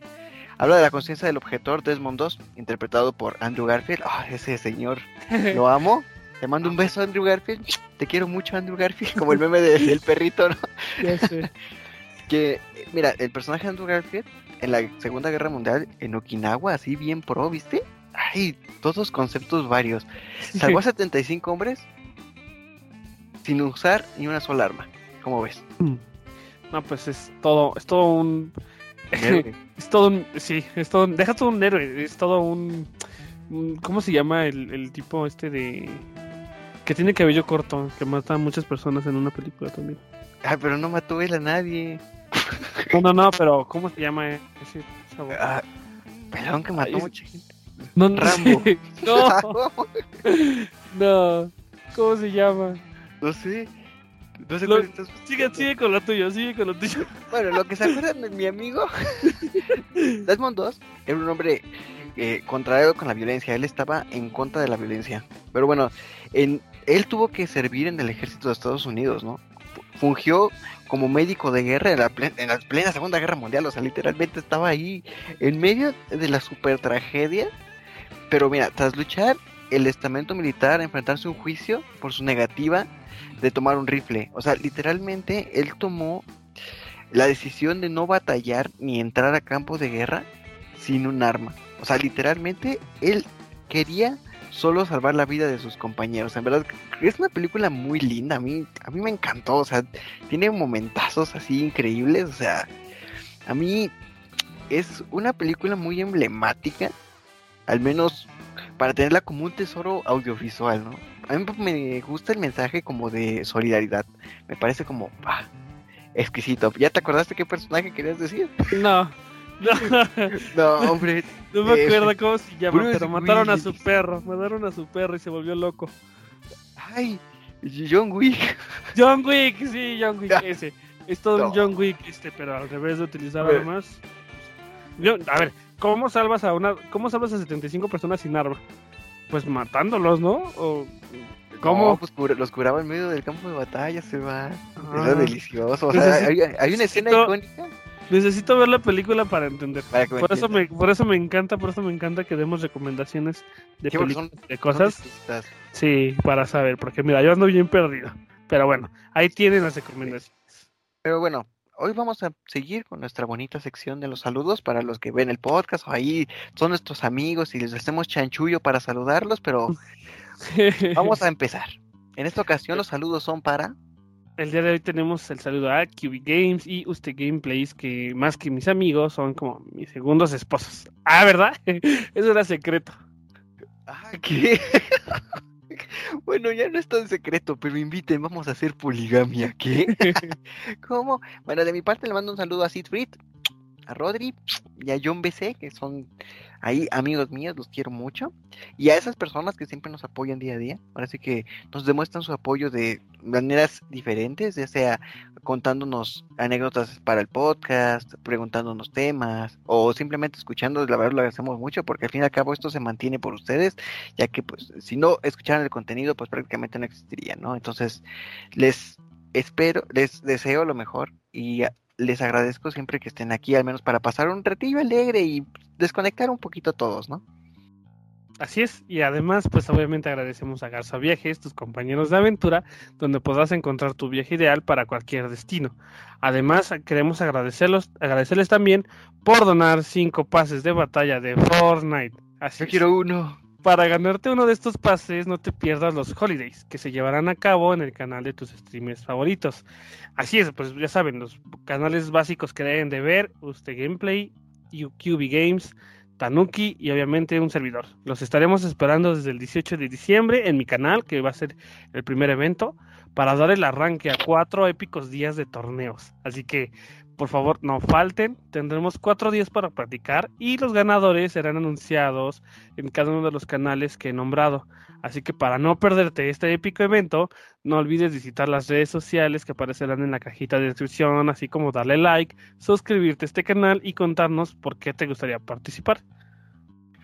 Habla de la conciencia del objetor Desmond II, interpretado por Andrew Garfield. Ah, ese señor, lo amo. Te mando un beso, Andrew Garfield. Te quiero mucho, Andrew Garfield. Como el meme del perrito, ¿no? Ya sé. que, mira, el personaje de Andrew Garfield en la Segunda Guerra Mundial en Okinawa, así bien pro, ¿viste? Ay, todos conceptos varios. Salvó a 75 hombres sin usar ni una sola arma. ¿Cómo ves? Mm. No, pues es todo, es todo un. es todo un. Sí, es todo. Deja todo un héroe. Es todo un. ¿Cómo se llama el, el tipo este de que tiene cabello corto, que mata a muchas personas en una película también. Ay, pero no mató él a nadie. No, no, no, pero ¿cómo se llama ese sabor? Ah, pelón que mató a mucha gente. No, Rambo. no. no. ¿Cómo se llama? No sé. No sé lo, estás... sigue, sigue con lo tuyo, sigue con lo tuyo. Bueno, lo que se acuerdan de mi amigo Desmond 2 era un hombre eh, contrario con la violencia. Él estaba en contra de la violencia. Pero bueno, en, él tuvo que servir en el ejército de Estados Unidos, ¿no? Fungió como médico de guerra en la, plena, Segunda Guerra Mundial, o sea, literalmente estaba ahí en medio de la super tragedia. Pero mira, tras luchar el estamento militar, enfrentarse a un juicio por su negativa de tomar un rifle, o sea, literalmente él tomó la decisión de no batallar ni entrar a campos de guerra sin un arma. O sea, literalmente él quería solo salvar la vida de sus compañeros. En verdad, es una película muy linda. A mí, a mí me encantó. O sea, tiene momentazos así increíbles. O sea, a mí es una película muy emblemática. Al menos para tenerla como un tesoro audiovisual, ¿no? A mí me gusta el mensaje como de solidaridad. Me parece como ah, exquisito. ¿Ya te acordaste qué personaje querías decir? No. No, hombre. No me acuerdo cómo se llama, pero mataron a su perro. Mataron a su perro y se volvió loco. Ay, John Wick. John Wick, sí, John Wick, ese. Es todo un John Wick, este, pero al revés de utilizar armas. a ver, ¿cómo salvas a una, cómo salvas a 75 personas sin arma? Pues matándolos, ¿no? O, ¿Cómo? pues los curaba en medio del campo de batalla, se va. Era ah. delicioso. O sea, hay, hay, una escena icónica Necesito ver la película para entender. por, eso me, por eso me encanta, por eso me encanta que demos recomendaciones de, de cosas. Sí, para saber, porque mira, yo ando bien perdido. Pero bueno, ahí tienen las recomendaciones. Pero bueno, hoy vamos a seguir con nuestra bonita sección de los saludos para los que ven el podcast o ahí son nuestros amigos y les hacemos chanchullo para saludarlos, pero vamos a empezar. En esta ocasión los saludos son para el día de hoy tenemos el saludo a QB Games y Usted Gameplays, que más que mis amigos son como mis segundos esposos. Ah, ¿verdad? Eso era secreto. Ah, ¿qué? bueno, ya no es tan secreto, pero inviten, vamos a hacer poligamia, ¿qué? ¿Cómo? Bueno, de mi parte le mando un saludo a Sid a Rodri y a John BC, que son ahí amigos míos, los quiero mucho. Y a esas personas que siempre nos apoyan día a día, parece que nos demuestran su apoyo de maneras diferentes, ya sea contándonos anécdotas para el podcast, preguntándonos temas o simplemente escuchando, la verdad lo agradecemos mucho porque al fin y al cabo esto se mantiene por ustedes, ya que pues si no escucharan el contenido pues prácticamente no existiría, ¿no? Entonces les espero, les deseo lo mejor y les agradezco siempre que estén aquí, al menos para pasar un ratillo alegre y desconectar un poquito a todos, ¿no? Así es, y además, pues obviamente agradecemos a Garza Viajes, tus compañeros de aventura, donde podrás encontrar tu viaje ideal para cualquier destino. Además, queremos agradecerlos, agradecerles también por donar cinco pases de batalla de Fortnite. Así Yo quiero uno. Para ganarte uno de estos pases, no te pierdas los holidays que se llevarán a cabo en el canal de tus streamers favoritos. Así es, pues ya saben, los canales básicos que deben de ver, usted gameplay, QB Games, Tanuki y obviamente un servidor. Los estaremos esperando desde el 18 de diciembre en mi canal, que va a ser el primer evento, para dar el arranque a cuatro épicos días de torneos. Así que por favor, no falten. Tendremos cuatro días para practicar y los ganadores serán anunciados en cada uno de los canales que he nombrado. Así que para no perderte este épico evento, no olvides visitar las redes sociales que aparecerán en la cajita de descripción, así como darle like, suscribirte a este canal y contarnos por qué te gustaría participar.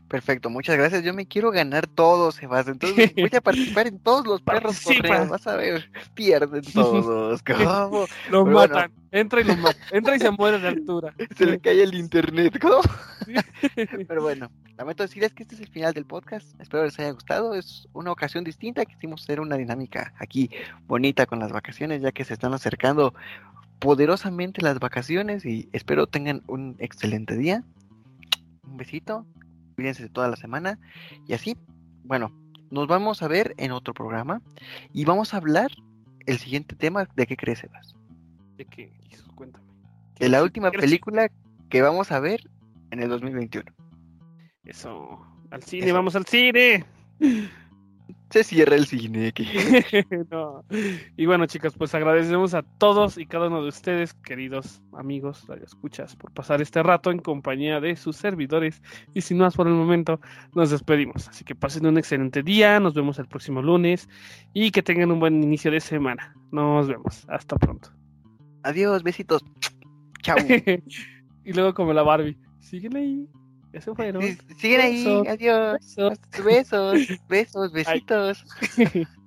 Perfecto, muchas gracias. Yo me quiero ganar todo, Sebastián. Entonces voy a participar en todos los perros correos. Vas a ver, pierden todos. ¿Cómo? Lo matan. Entra y lo mata. Entra y se muere de altura. Se le cae el internet. ¿Cómo? Pero bueno, lamento decirles que este es el final del podcast. Espero les haya gustado. Es una ocasión distinta. Quisimos hacer una dinámica aquí bonita con las vacaciones, ya que se están acercando poderosamente las vacaciones y espero tengan un excelente día. Un besito cuídense toda la semana. Y así, bueno, nos vamos a ver en otro programa y vamos a hablar el siguiente tema. ¿De qué crees, Sebas? ¿De qué? Cuéntame. De la última película que vamos a ver en el 2021. Eso, al cine, vamos al cine se cierra el cine. Y bueno, chicos, pues agradecemos a todos y cada uno de ustedes, queridos amigos, escuchas, por pasar este rato en compañía de sus servidores. Y sin más por el momento, nos despedimos. Así que pasen un excelente día, nos vemos el próximo lunes y que tengan un buen inicio de semana. Nos vemos, hasta pronto. Adiós, besitos. Chao. y luego como la Barbie, síguele ahí. Eso fueron. Siguen ahí, adiós. Besos, besos, besos besitos.